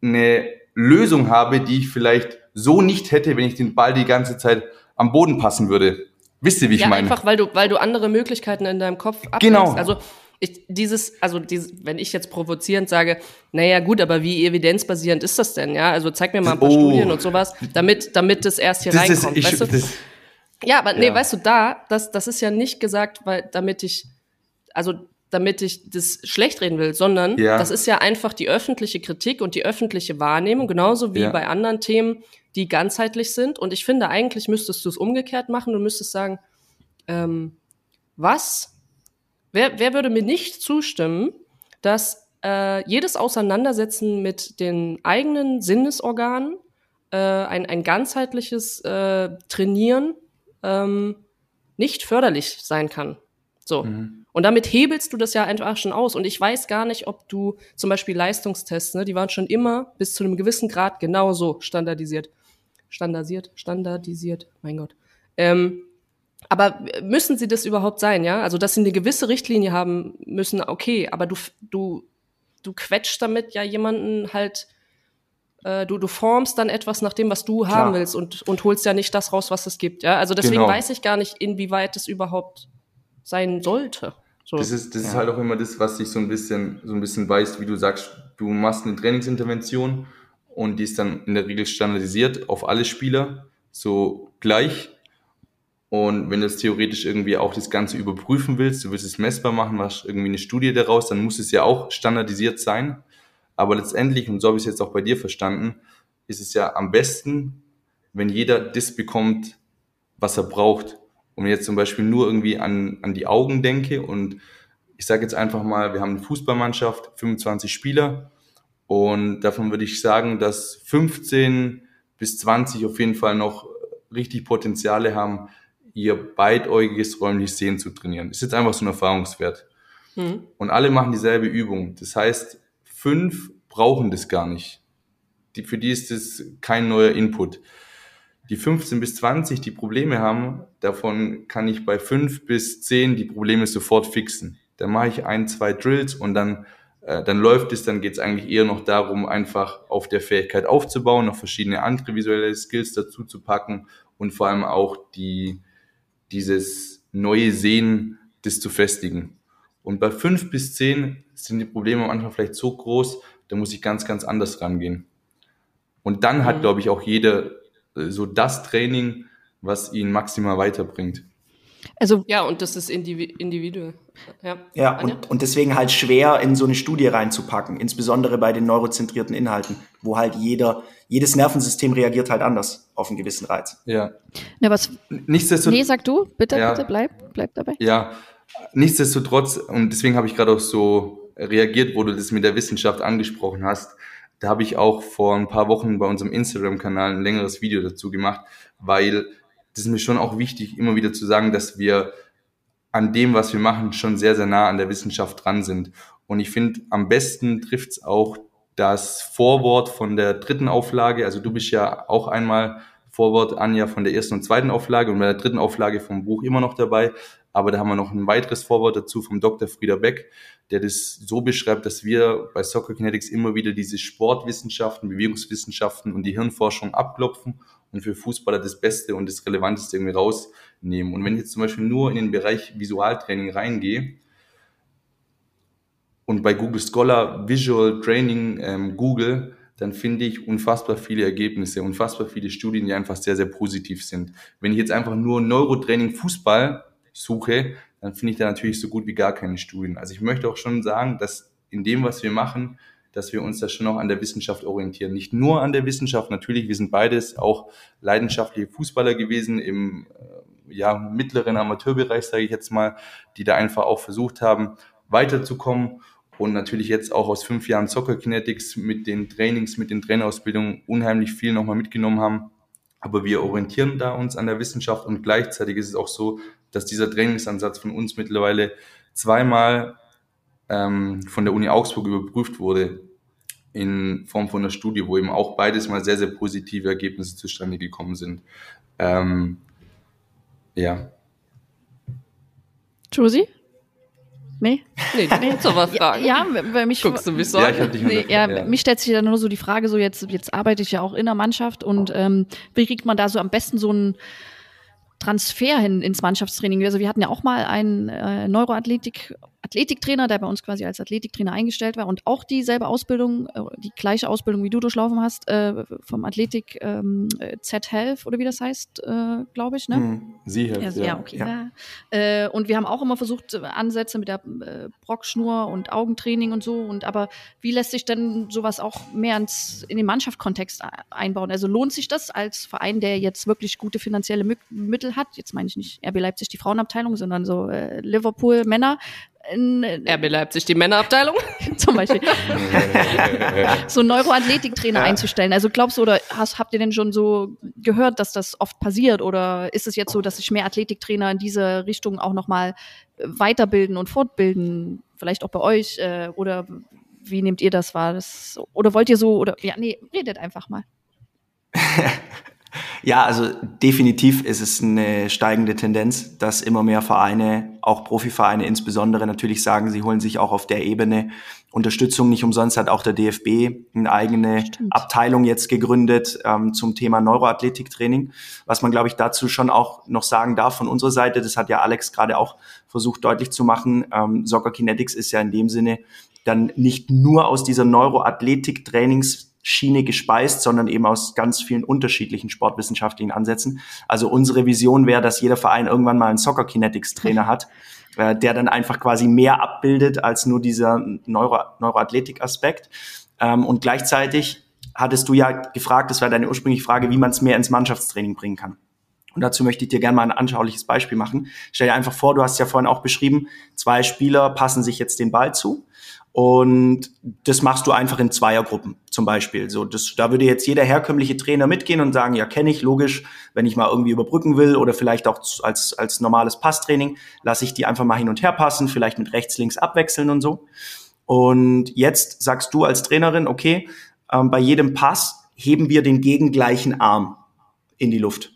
eine Lösung habe, die ich vielleicht so nicht hätte, wenn ich den Ball die ganze Zeit am Boden passen würde. Wisst ihr, wie ich ja, meine? einfach weil du, weil du andere Möglichkeiten in deinem Kopf abdeckst. Genau. Also ich, dieses, also dieses, wenn ich jetzt provozierend sage, naja gut, aber wie evidenzbasierend ist das denn? Ja, also zeig mir mal ein paar Oh. Studien und sowas, damit, damit das erst hier das ist, reinkommt. ich, weißt du? das, Ja, aber nee, Ja. weißt du, da, das, das ist ja nicht gesagt, weil damit ich, also damit ich das schlecht reden will, sondern Ja. das ist ja einfach die öffentliche Kritik und die öffentliche Wahrnehmung, genauso wie Ja. bei anderen Themen, die ganzheitlich sind. Und ich finde, eigentlich müsstest du es umgekehrt machen. Du müsstest sagen, ähm, was? Wer, wer würde mir nicht zustimmen, dass äh, jedes Auseinandersetzen mit den eigenen Sinnesorganen, äh, ein, ein ganzheitliches äh, Trainieren ähm, nicht förderlich sein kann. So. Mhm. Und damit hebelst du das ja einfach schon aus. Und ich weiß gar nicht, ob du zum Beispiel Leistungstests, ne, die waren schon immer bis zu einem gewissen Grad genauso standardisiert. Standardisiert, standardisiert, mein Gott. Ähm, aber müssen sie das überhaupt sein, ja? Also, dass sie eine gewisse Richtlinie haben müssen, okay, aber du, du, du quetscht damit ja jemanden halt, äh, du, du formst dann etwas nach dem, was du Klar. haben willst und, und holst ja nicht das raus, was es gibt, ja? Also deswegen Genau. weiß ich gar nicht, inwieweit das überhaupt sein sollte. So. Das ist, das ist halt auch immer das, was sich so ein bisschen, so ein bisschen weiß, wie du sagst, du machst eine Trainingsintervention und die ist dann in der Regel standardisiert auf alle Spieler, so gleich. Und wenn du jetzt theoretisch irgendwie auch das Ganze überprüfen willst, du willst es messbar machen, machst irgendwie eine Studie daraus, dann muss es ja auch standardisiert sein. Aber letztendlich, und so habe ich es jetzt auch bei dir verstanden, ist es ja am besten, wenn jeder das bekommt, was er braucht. Und jetzt zum Beispiel nur irgendwie an, an die Augen denke und ich sage jetzt einfach mal, wir haben eine Fußballmannschaft, 25 Spieler und davon würde ich sagen, dass 15 bis 20 auf jeden Fall noch richtig Potenziale haben, ihr beidäugiges räumliches Sehen zu trainieren. Ist jetzt einfach so ein Erfahrungswert. Hm. Und alle machen dieselbe Übung. Das heißt, fünf brauchen das gar nicht. Die, für die ist das kein neuer Input. Die 15 bis 20, die Probleme haben, davon kann ich bei 5 bis 10 die Probleme sofort fixen. Dann mache ich ein, zwei Drills und dann, äh, dann läuft es, dann geht es eigentlich eher noch darum, einfach auf der Fähigkeit aufzubauen, noch verschiedene andere visuelle Skills dazu zu packen und vor allem auch die, dieses neue Sehen, das zu festigen. Und bei 5 bis 10 sind die Probleme am Anfang vielleicht so groß, da muss ich ganz, ganz anders rangehen. Und dann hat, Mhm. glaube ich, auch jeder äh, so das Training, was ihn maximal weiterbringt. Also Ja, und das ist indivi individuell. Ja, Ja, und, und deswegen halt schwer in so eine Studie reinzupacken, insbesondere bei den neurozentrierten Inhalten, wo halt jeder, jedes Nervensystem reagiert halt anders auf einen gewissen Reiz. Ja. ne, was Nichtsdestotrotz. Nee, sag du, bitte, Ja. bitte bleib, bleib dabei. Ja, nichtsdestotrotz, und deswegen habe ich gerade auch so reagiert, wo du das mit der Wissenschaft angesprochen hast. Da habe ich auch vor ein paar Wochen bei unserem Instagram-Kanal ein längeres Video dazu gemacht, weil das ist mir schon auch wichtig, immer wieder zu sagen, dass wir an dem, was wir machen, schon sehr, sehr nah an der Wissenschaft dran sind. Und ich finde, am besten trifft's auch das Vorwort von der dritten Auflage. Also du bist ja auch einmal Vorwort, Anja, von der ersten und zweiten Auflage und bei der dritten Auflage vom Buch immer noch dabei. Aber da haben wir noch ein weiteres Vorwort dazu vom Dr. Frieder Beck, der das so beschreibt, dass wir bei Soccer Kinetics immer wieder diese Sportwissenschaften, Bewegungswissenschaften und die Hirnforschung abklopfen und für Fußballer das Beste und das Relevanteste irgendwie rausnehmen. Und wenn ich jetzt zum Beispiel nur in den Bereich Visualtraining reingehe und bei Google Scholar Visual Training ähm, Google, dann finde ich unfassbar viele Ergebnisse, unfassbar viele Studien, die einfach sehr, sehr positiv sind. Wenn ich jetzt einfach nur Neurotraining Fußball suche, dann finde ich da natürlich so gut wie gar keine Studien. Also ich möchte auch schon sagen, dass in dem, was wir machen, dass wir uns da schon auch an der Wissenschaft orientieren. Nicht nur an der Wissenschaft, natürlich, wir sind beides auch leidenschaftliche Fußballer gewesen im äh, ja, mittleren Amateurbereich, sage ich jetzt mal, die da einfach auch versucht haben, weiterzukommen und natürlich jetzt auch aus fünf Jahren Soccer Kinetics mit den Trainings, mit den Trainerausbildungen unheimlich viel nochmal mitgenommen haben. Aber wir orientieren da uns an der Wissenschaft und gleichzeitig ist es auch so, dass dieser Trainingsansatz von uns mittlerweile zweimal ähm, von der Uni Augsburg überprüft wurde in Form von einer Studie, wo eben auch beides mal sehr, sehr positive Ergebnisse zustande gekommen sind. Ähm, ja. Josie? Nee? Nee, nee, jetzt aber fragen. Ja, weil mich, Guckst du mich so Ja, an? ich hab dich nee, unter- ja, ja. mich stellt sich dann nur so die Frage, so jetzt, jetzt arbeite ich ja auch in der Mannschaft und ähm, wie kriegt man da so am besten so einen Transfer hin ins Mannschaftstraining? Also wir hatten ja auch mal einen äh, Neuroathletik Athletiktrainer, der bei uns quasi als Athletiktrainer eingestellt war und auch dieselbe Ausbildung, äh, die gleiche Ausbildung wie du durchlaufen hast, äh, vom Athletik ähm, äh, Z-Health oder wie das heißt, äh, glaube ich, ne? Hm. Sie Ja, hilft, ja, okay. ja. Ja. Äh, und wir haben auch immer versucht, Ansätze mit der äh, Brockschnur und Augentraining und so. Und aber wie lässt sich denn sowas auch mehr ins, in den Mannschaftskontext einbauen? Also lohnt sich das als Verein, der jetzt wirklich gute finanzielle Mü Mittel hat? Jetzt meine ich nicht RB Leipzig die Frauenabteilung, sondern so äh, Liverpool Männer. In, äh, RB Leipzig, die Männerabteilung. (laughs) zum Beispiel (laughs) so einen Neuroathletiktrainer einzustellen. Also glaubst du oder hast, habt ihr denn schon so gehört, dass das oft passiert? Oder ist es jetzt so, dass sich mehr Athletiktrainer in diese Richtung auch nochmal weiterbilden und fortbilden? Vielleicht auch bei euch? Äh, oder wie nehmt ihr das wahr? Das, oder wollt ihr so, oder ja, nee, redet einfach mal. (laughs) Ja, also definitiv ist es eine steigende Tendenz, dass immer mehr Vereine, auch Profivereine insbesondere, natürlich sagen, sie holen sich auch auf der Ebene Unterstützung. Nicht umsonst hat auch der DFB eine eigene Stimmt. Abteilung jetzt gegründet ähm, zum Thema Neuroathletiktraining. Was man, glaube ich, dazu schon auch noch sagen darf von unserer Seite, das hat ja Alex gerade auch versucht deutlich zu machen, ähm, Soccer Kinetics ist ja in dem Sinne dann nicht nur aus dieser Neuroathletik-Trainingsschiene gespeist, sondern eben aus ganz vielen unterschiedlichen sportwissenschaftlichen Ansätzen. Also unsere Vision wäre, dass jeder Verein irgendwann mal einen Soccer Kinetics Trainer hat, (laughs) äh, der dann einfach quasi mehr abbildet als nur dieser Neuro Neuroathletik-Aspekt. Ähm, und gleichzeitig hattest du ja gefragt, das war deine ursprüngliche Frage, wie man es mehr ins Mannschaftstraining bringen kann. Und dazu möchte ich dir gerne mal ein anschauliches Beispiel machen. Stell dir einfach vor, du hast ja vorhin auch beschrieben, zwei Spieler passen sich jetzt den Ball zu. Und das machst du einfach in Zweiergruppen zum Beispiel. So, das, da würde jetzt jeder herkömmliche Trainer mitgehen und sagen, ja, kenne ich, logisch, wenn ich mal irgendwie überbrücken will oder vielleicht auch als, als normales Passtraining, lasse ich die einfach mal hin und her passen, vielleicht mit rechts, links abwechseln und so. Und jetzt sagst du als Trainerin, okay, ähm, bei jedem Pass heben wir den gegengleichen Arm in die Luft.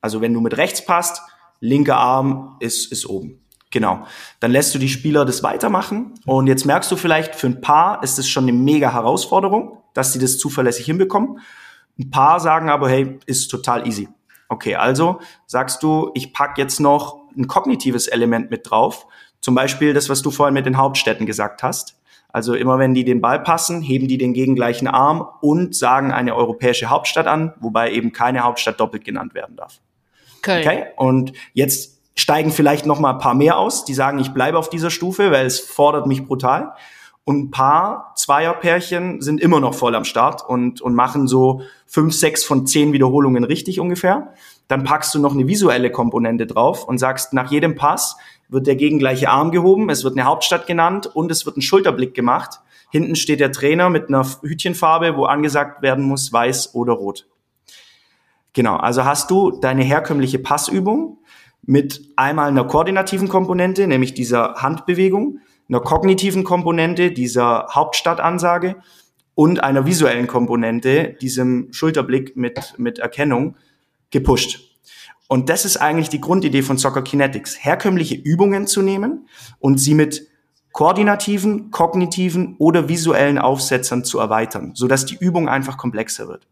Also wenn du mit rechts passt, linker Arm ist, ist oben. Genau. Dann lässt du die Spieler das weitermachen. Und jetzt merkst du vielleicht, für ein paar ist es schon eine mega Herausforderung, dass sie das zuverlässig hinbekommen. Ein paar sagen aber, hey, ist total easy. Okay, also sagst du, ich pack jetzt noch ein kognitives Element mit drauf. Zum Beispiel das, was du vorhin mit den Hauptstädten gesagt hast. Also immer wenn die den Ball passen, heben die den gegengleichen Arm und sagen eine europäische Hauptstadt an, wobei eben keine Hauptstadt doppelt genannt werden darf. Köln. Okay? Und jetzt steigen vielleicht noch mal ein paar mehr aus, die sagen, ich bleibe auf dieser Stufe, weil es fordert mich brutal. Und ein paar Zweierpärchen sind immer noch voll am Start und, und machen so fünf, sechs von zehn Wiederholungen richtig ungefähr. Dann packst du noch eine visuelle Komponente drauf und sagst, nach jedem Pass wird der gegengleiche Arm gehoben, es wird eine Hauptstadt genannt und es wird ein Schulterblick gemacht. Hinten steht der Trainer mit einer Hütchenfarbe, wo angesagt werden muss, weiß oder rot. Genau, also hast du deine herkömmliche Passübung mit einmal einer koordinativen Komponente, nämlich dieser Handbewegung, einer kognitiven Komponente, dieser Hauptstadtansage und einer visuellen Komponente, diesem Schulterblick mit, mit Erkennung, gepusht. Und das ist eigentlich die Grundidee von Soccer Kinetics, herkömmliche Übungen zu nehmen und sie mit koordinativen, kognitiven oder visuellen Aufsetzern zu erweitern, sodass die Übung einfach komplexer wird.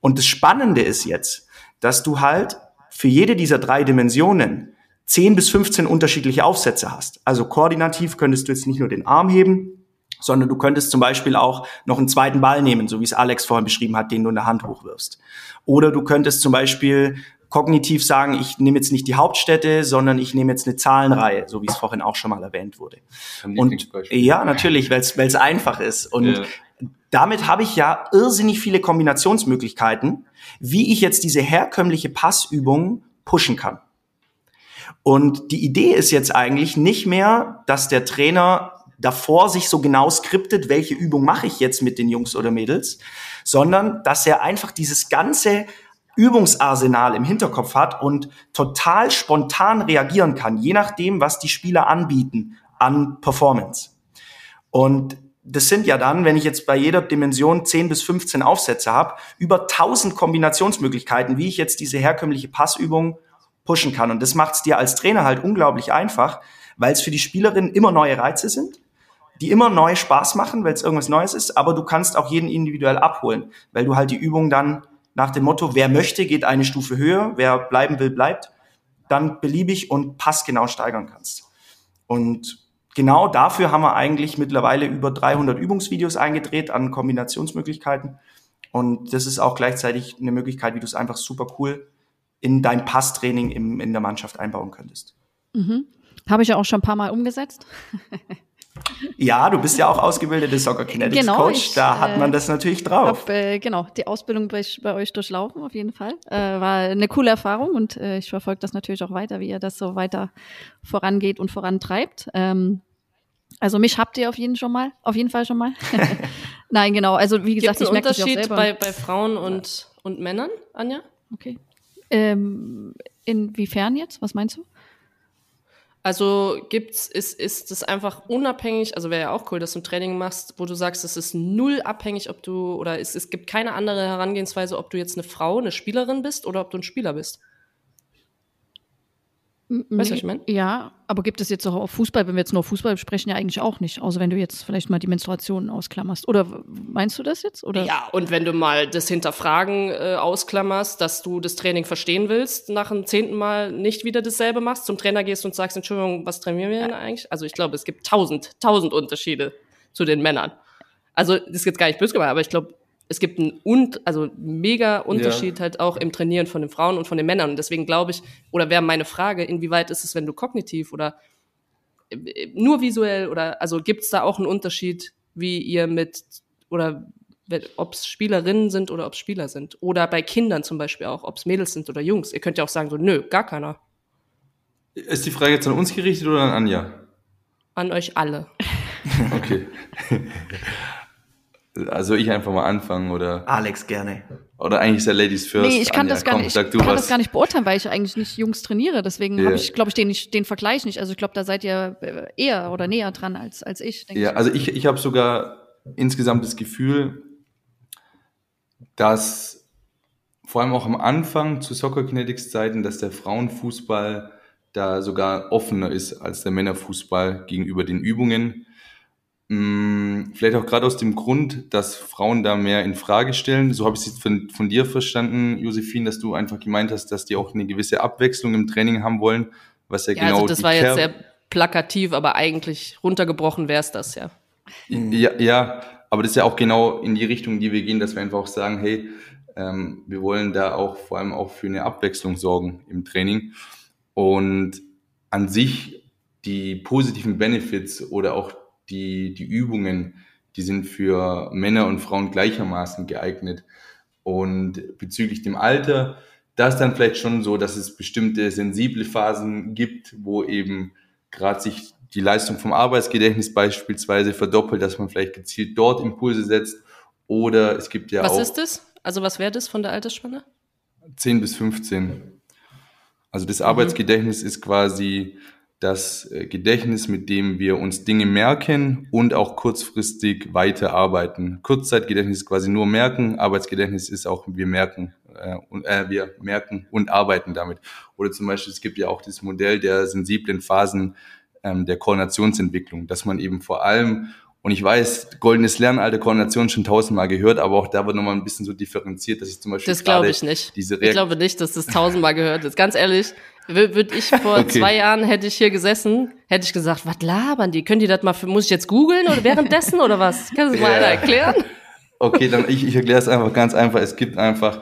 Und das Spannende ist jetzt, dass du halt für jede dieser drei Dimensionen 10 bis 15 unterschiedliche Aufsätze hast. Also koordinativ könntest du jetzt nicht nur den Arm heben, sondern du könntest zum Beispiel auch noch einen zweiten Ball nehmen, so wie es Alex vorhin beschrieben hat, den du in der Hand hochwirfst. Oder du könntest zum Beispiel kognitiv sagen, ich nehme jetzt nicht die Hauptstädte, sondern ich nehme jetzt eine Zahlenreihe, so wie es vorhin auch schon mal erwähnt wurde. Und ja, natürlich, weil es einfach ist. Und Ja. Damit habe ich ja irrsinnig viele Kombinationsmöglichkeiten, wie ich jetzt diese herkömmliche Passübung pushen kann. Und die Idee ist jetzt eigentlich nicht mehr, dass der Trainer davor sich so genau skriptet, welche Übung mache ich jetzt mit den Jungs oder Mädels, sondern dass er einfach dieses ganze Übungsarsenal im Hinterkopf hat und total spontan reagieren kann, je nachdem, was die Spieler anbieten an Performance. Und das sind ja dann, wenn ich jetzt bei jeder Dimension 10 bis 15 Aufsätze habe, über 1000 Kombinationsmöglichkeiten, wie ich jetzt diese herkömmliche Passübung pushen kann. Und das macht es dir als Trainer halt unglaublich einfach, weil es für die Spielerinnen immer neue Reize sind, die immer neu Spaß machen, weil es irgendwas Neues ist, aber du kannst auch jeden individuell abholen, weil du halt die Übung dann nach dem Motto, wer möchte, geht eine Stufe höher, wer bleiben will, bleibt, dann beliebig und passgenau steigern kannst. Und genau dafür haben wir eigentlich mittlerweile über 300 Übungsvideos eingedreht an Kombinationsmöglichkeiten. Und das ist auch gleichzeitig eine Möglichkeit, wie du es einfach super cool in dein Passtraining im, in der Mannschaft einbauen könntest. Mhm. Habe ich ja auch schon ein paar Mal umgesetzt. (laughs) Ja, du bist ja auch ausgebildete Soccer Kinetics genau, Coach, ich, da hat man äh, das natürlich drauf. Hab, äh, genau, die Ausbildung bei, bei, euch durchlaufen, auf jeden Fall. Äh, war eine coole Erfahrung und äh, ich verfolge das natürlich auch weiter, wie ihr das so weiter vorangeht und vorantreibt. Ähm, also mich habt ihr auf jeden schon mal, auf jeden Fall schon mal. (laughs) Nein, genau. Also wie gesagt, Gibt's ich merke das auch selber. Bei, bei Frauen und, und Männern, Anja? Okay. Ähm, inwiefern jetzt? Was meinst du? Also gibt's, ist, ist es einfach unabhängig, also wäre ja auch cool, dass du ein Training machst, wo du sagst, es ist null abhängig, ob du, oder es, es gibt keine andere Herangehensweise, ob du jetzt eine Frau, eine Spielerin bist oder ob du ein Spieler bist. Weißt du, was ich meine? Ja, aber gibt es jetzt auch auf Fußball, wenn wir jetzt nur auf Fußball sprechen, ja eigentlich auch nicht. Außer wenn du jetzt vielleicht mal die Menstruation ausklammerst. Oder meinst du das jetzt? Oder? Ja, und wenn du mal das Hinterfragen äh, ausklammerst, dass du das Training verstehen willst, nach dem zehnten Mal nicht wieder dasselbe machst, zum Trainer gehst und sagst, Entschuldigung, was trainieren wir denn eigentlich? Also ich glaube, es gibt tausend, tausend Unterschiede zu den Männern. Also das ist jetzt gar nicht böse gemeint, aber ich glaube, es gibt einen und, also mega Unterschied ja. halt auch im Trainieren von den Frauen und von den Männern. Und deswegen glaube ich, oder wäre meine Frage, inwieweit ist es, wenn du kognitiv oder äh, nur visuell oder also gibt es da auch einen Unterschied, wie ihr mit oder ob es Spielerinnen sind oder ob es Spieler sind. Oder bei Kindern zum Beispiel auch, ob es Mädels sind oder Jungs. Ihr könnt ja auch sagen, so, nö, gar keiner. Ist die Frage jetzt an uns gerichtet oder an Anja? An euch alle. (laughs) okay. Also ich einfach mal anfangen oder. Alex gerne. Oder eigentlich ist der Ladies First. Nee, ich kann, Anja, das, gar komm, nicht, ich kann das gar nicht beurteilen, weil ich eigentlich nicht Jungs trainiere. Deswegen yeah. habe ich, glaube ich, den, nicht, den Vergleich nicht. Also ich glaube, da seid ihr äh, eher oder näher dran als, als ich. Ja, ich. also ich, ich habe sogar insgesamt das Gefühl, dass vor allem auch am Anfang zu Soccer Kinetics Zeiten, dass der Frauenfußball da sogar offener ist als der Männerfußball gegenüber den Übungen vielleicht auch gerade aus dem Grund, dass Frauen da mehr in Frage stellen. So habe ich es jetzt von, von dir verstanden, Josephine, dass du einfach gemeint hast, dass die auch eine gewisse Abwechslung im Training haben wollen, was ja, ja genau. Also das war jetzt sehr plakativ, aber eigentlich runtergebrochen wäre es das ja. Ja, ja, aber das ist ja auch genau in die Richtung, in die wir gehen, dass wir einfach auch sagen, hey, ähm, wir wollen da auch vor allem auch für eine Abwechslung sorgen im Training. Und an sich die positiven Benefits oder auch die, die Übungen, die sind für Männer und Frauen gleichermaßen geeignet. Und bezüglich dem Alter, da ist dann vielleicht schon so, dass es bestimmte sensible Phasen gibt, wo eben gerade sich die Leistung vom Arbeitsgedächtnis beispielsweise verdoppelt, dass man vielleicht gezielt dort Impulse setzt. Oder es gibt ja was auch. Was ist das? Also was wäre das von der Altersspanne? 10 bis 15. Also das mhm. Arbeitsgedächtnis ist quasi das äh, Gedächtnis, mit dem wir uns Dinge merken und auch kurzfristig weiterarbeiten. Kurzzeitgedächtnis ist quasi nur merken, Arbeitsgedächtnis ist auch wir merken äh, und äh, wir merken und arbeiten damit. Oder zum Beispiel es gibt ja auch das Modell der sensiblen Phasen ähm, der Koordinationsentwicklung, dass man eben vor allem und ich weiß, goldenes Lernen, Koordination schon tausendmal gehört, aber auch da wird nochmal ein bisschen so differenziert, dass ich zum Beispiel. Das glaube ich nicht. Diese ich glaube nicht, dass das tausendmal gehört ist. Ganz ehrlich, würde ich vor (laughs) okay. zwei Jahren hätte ich hier gesessen, hätte ich gesagt, was labern die? Können die das mal, für, muss ich jetzt googeln oder währenddessen oder was? Kannst du mal yeah. erklären? (laughs) Okay, dann ich, ich erkläre es einfach ganz einfach. Es gibt einfach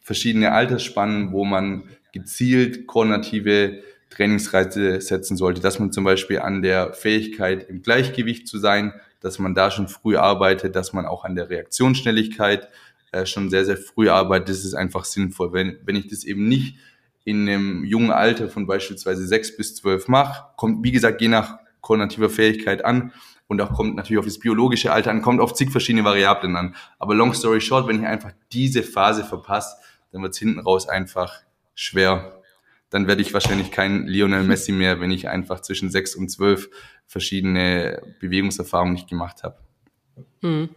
verschiedene Altersspannen, wo man gezielt koordinative Trainingsreize setzen sollte, dass man zum Beispiel an der Fähigkeit im Gleichgewicht zu sein, dass man da schon früh arbeitet, dass man auch an der Reaktionsschnelligkeit äh, schon sehr, sehr früh arbeitet. Das ist einfach sinnvoll. Wenn, wenn ich das eben nicht in einem jungen Alter von beispielsweise sechs bis zwölf mache, kommt, wie gesagt, je nach koordinativer Fähigkeit an und auch kommt natürlich auf das biologische Alter an, kommt auf zig verschiedene Variablen an. Aber long story short, wenn ich einfach diese Phase verpasse, dann wird es hinten raus einfach schwer dann werde ich wahrscheinlich kein Lionel Messi mehr, wenn ich einfach zwischen sechs und zwölf verschiedene Bewegungserfahrungen nicht gemacht habe. Hm.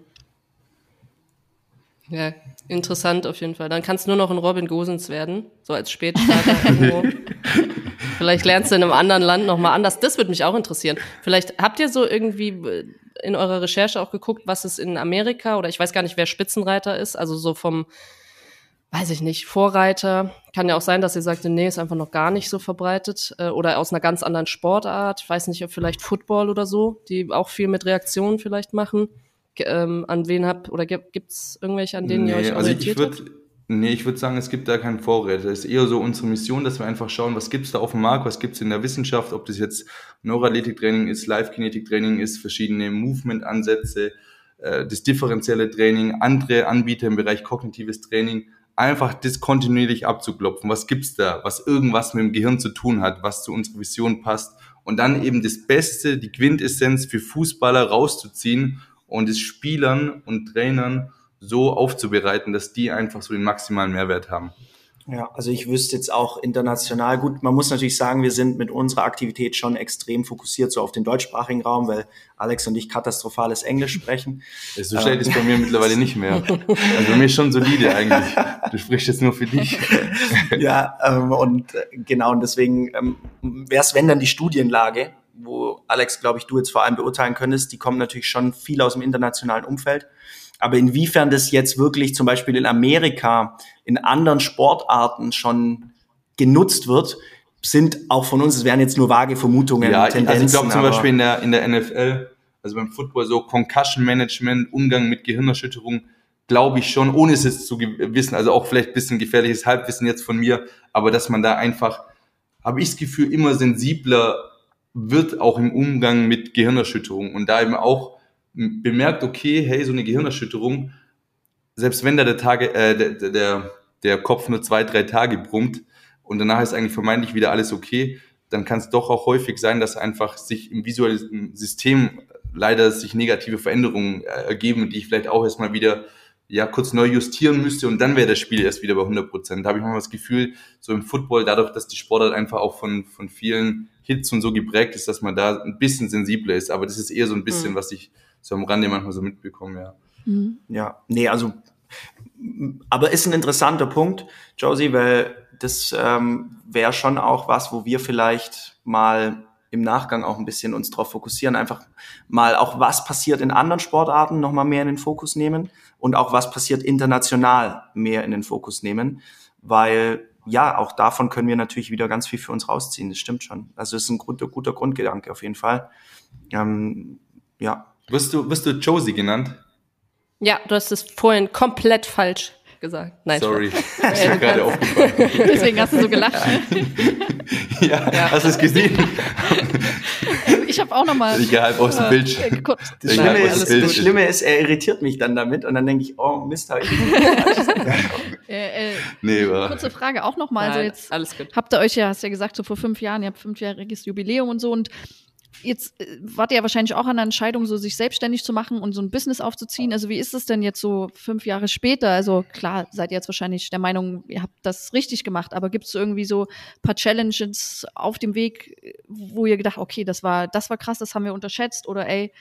Ja, interessant auf jeden Fall. Dann kannst du nur noch ein Robin Gosens werden, so als Spätstarter. (laughs) Vielleicht lernst du in einem anderen Land nochmal anders. Das würde mich auch interessieren. Vielleicht habt ihr so irgendwie äh, in eurer Recherche auch geguckt, was es in Amerika oder ich weiß gar nicht, wer Spitzenreiter ist, also so vom, weiß ich nicht, Vorreiter. Kann ja auch sein, dass ihr sagt, nee, ist einfach noch gar nicht so verbreitet äh, oder aus einer ganz anderen Sportart. Ich weiß nicht, ob vielleicht Football oder so, die auch viel mit Reaktionen vielleicht machen ähm, an wen habt oder gibt es irgendwelche, an denen nee, ihr euch also orientiert ich würd, Nee, ich würde sagen, es gibt da keinen Vorräte. Es ist eher so unsere Mission, dass wir einfach schauen, was gibt's da auf dem Markt, was gibt's in der Wissenschaft, ob das jetzt Neuroathletiktraining ist, Live-Kinetik-Training ist, verschiedene Movement-Ansätze, äh, das differenzielle Training, andere Anbieter im Bereich kognitives Training, einfach das kontinuierlich abzuklopfen. Was gibt's da, was irgendwas mit dem Gehirn zu tun hat, was zu unserer Vision passt und dann eben das Beste, die Quintessenz für Fußballer rauszuziehen und es Spielern und Trainern so aufzubereiten, dass die einfach so den maximalen Mehrwert haben. Ja, also ich wüsste jetzt auch international, gut, man muss natürlich sagen, wir sind mit unserer Aktivität schon extrem fokussiert so auf den deutschsprachigen Raum, weil Alex und ich katastrophales Englisch sprechen. (laughs) So schnell ist bei mir mittlerweile nicht mehr. Also bei mir schon solide eigentlich. Du sprichst jetzt nur für dich. (laughs) ja, ähm, und äh, genau, und deswegen ähm, wäre es, wenn dann die Studienlage, wo Alex, glaube ich, du jetzt vor allem beurteilen könntest, die kommen natürlich schon viel aus dem internationalen Umfeld. Aber inwiefern das jetzt wirklich zum Beispiel in Amerika, in anderen Sportarten schon genutzt wird, sind auch von uns, es wären jetzt nur vage Vermutungen, ja, Tendenzen. Also ich glaube zum Beispiel in der, in der NFL, also beim Football so Concussion Management, Umgang mit Gehirnerschütterung, glaube ich schon, ohne es jetzt zu wissen, also auch vielleicht bisschen gefährliches Halbwissen jetzt von mir, aber dass man da einfach, habe ich das Gefühl, immer sensibler wird auch im Umgang mit Gehirnerschütterung und da eben auch bemerkt, okay, hey, so eine Gehirnerschütterung, selbst wenn da der Tage, äh, der, der, der Kopf nur zwei, drei Tage brummt und danach ist eigentlich vermeintlich wieder alles okay, dann kann es doch auch häufig sein, dass einfach sich im visuellen System leider sich negative Veränderungen äh, ergeben, die ich vielleicht auch erstmal wieder ja kurz neu justieren müsste und dann wäre das Spiel erst wieder bei 100 Prozent. Da habe ich manchmal das Gefühl, so im Football, dadurch, dass die Sportart einfach auch von, von vielen Hits und so geprägt ist, dass man da ein bisschen sensibler ist. Aber das ist eher so ein bisschen, mhm. was ich so am Rande manchmal so mitbekomme, ja. Mhm. Ja, nee, also, aber ist ein interessanter Punkt, Josie, weil das ähm, wäre schon auch was, wo wir vielleicht mal im Nachgang auch ein bisschen uns darauf fokussieren, einfach mal auch was passiert in anderen Sportarten noch mal mehr in den Fokus nehmen und auch was passiert international mehr in den Fokus nehmen, weil ja, auch davon können wir natürlich wieder ganz viel für uns rausziehen. Das stimmt schon. Also es ist ein guter, guter Grundgedanke auf jeden Fall. Ähm, ja. Wirst du, wirst du Josie genannt? Ja, du hast es vorhin komplett falsch gesagt. Nein, Sorry, (laughs) ist mir gerade aufgefallen. Deswegen hast du so gelacht. (laughs) ja, ja. hast du es gesehen? (laughs) ich habe auch nochmal. Ich halb aus dem Bild. Äh, das, Schlimme ist, das Schlimme ist, er irritiert mich dann damit und dann denke ich, oh Mist, habe ich äh, äh, nee, war. Kurze Frage auch nochmal. Also jetzt alles gut. habt ihr euch ja, hast ja gesagt, so vor fünf Jahren, ihr habt fünfjähriges Jubiläum und so und jetzt äh, wart ihr ja wahrscheinlich auch an der Entscheidung, so sich selbstständig zu machen und so ein Business aufzuziehen. Also wie ist es denn jetzt so fünf Jahre später? Also klar, seid ihr jetzt wahrscheinlich der Meinung, ihr habt das richtig gemacht, aber gibt es irgendwie so paar Challenges auf dem Weg, wo ihr gedacht, okay, das war, das war krass, das haben wir unterschätzt oder ey,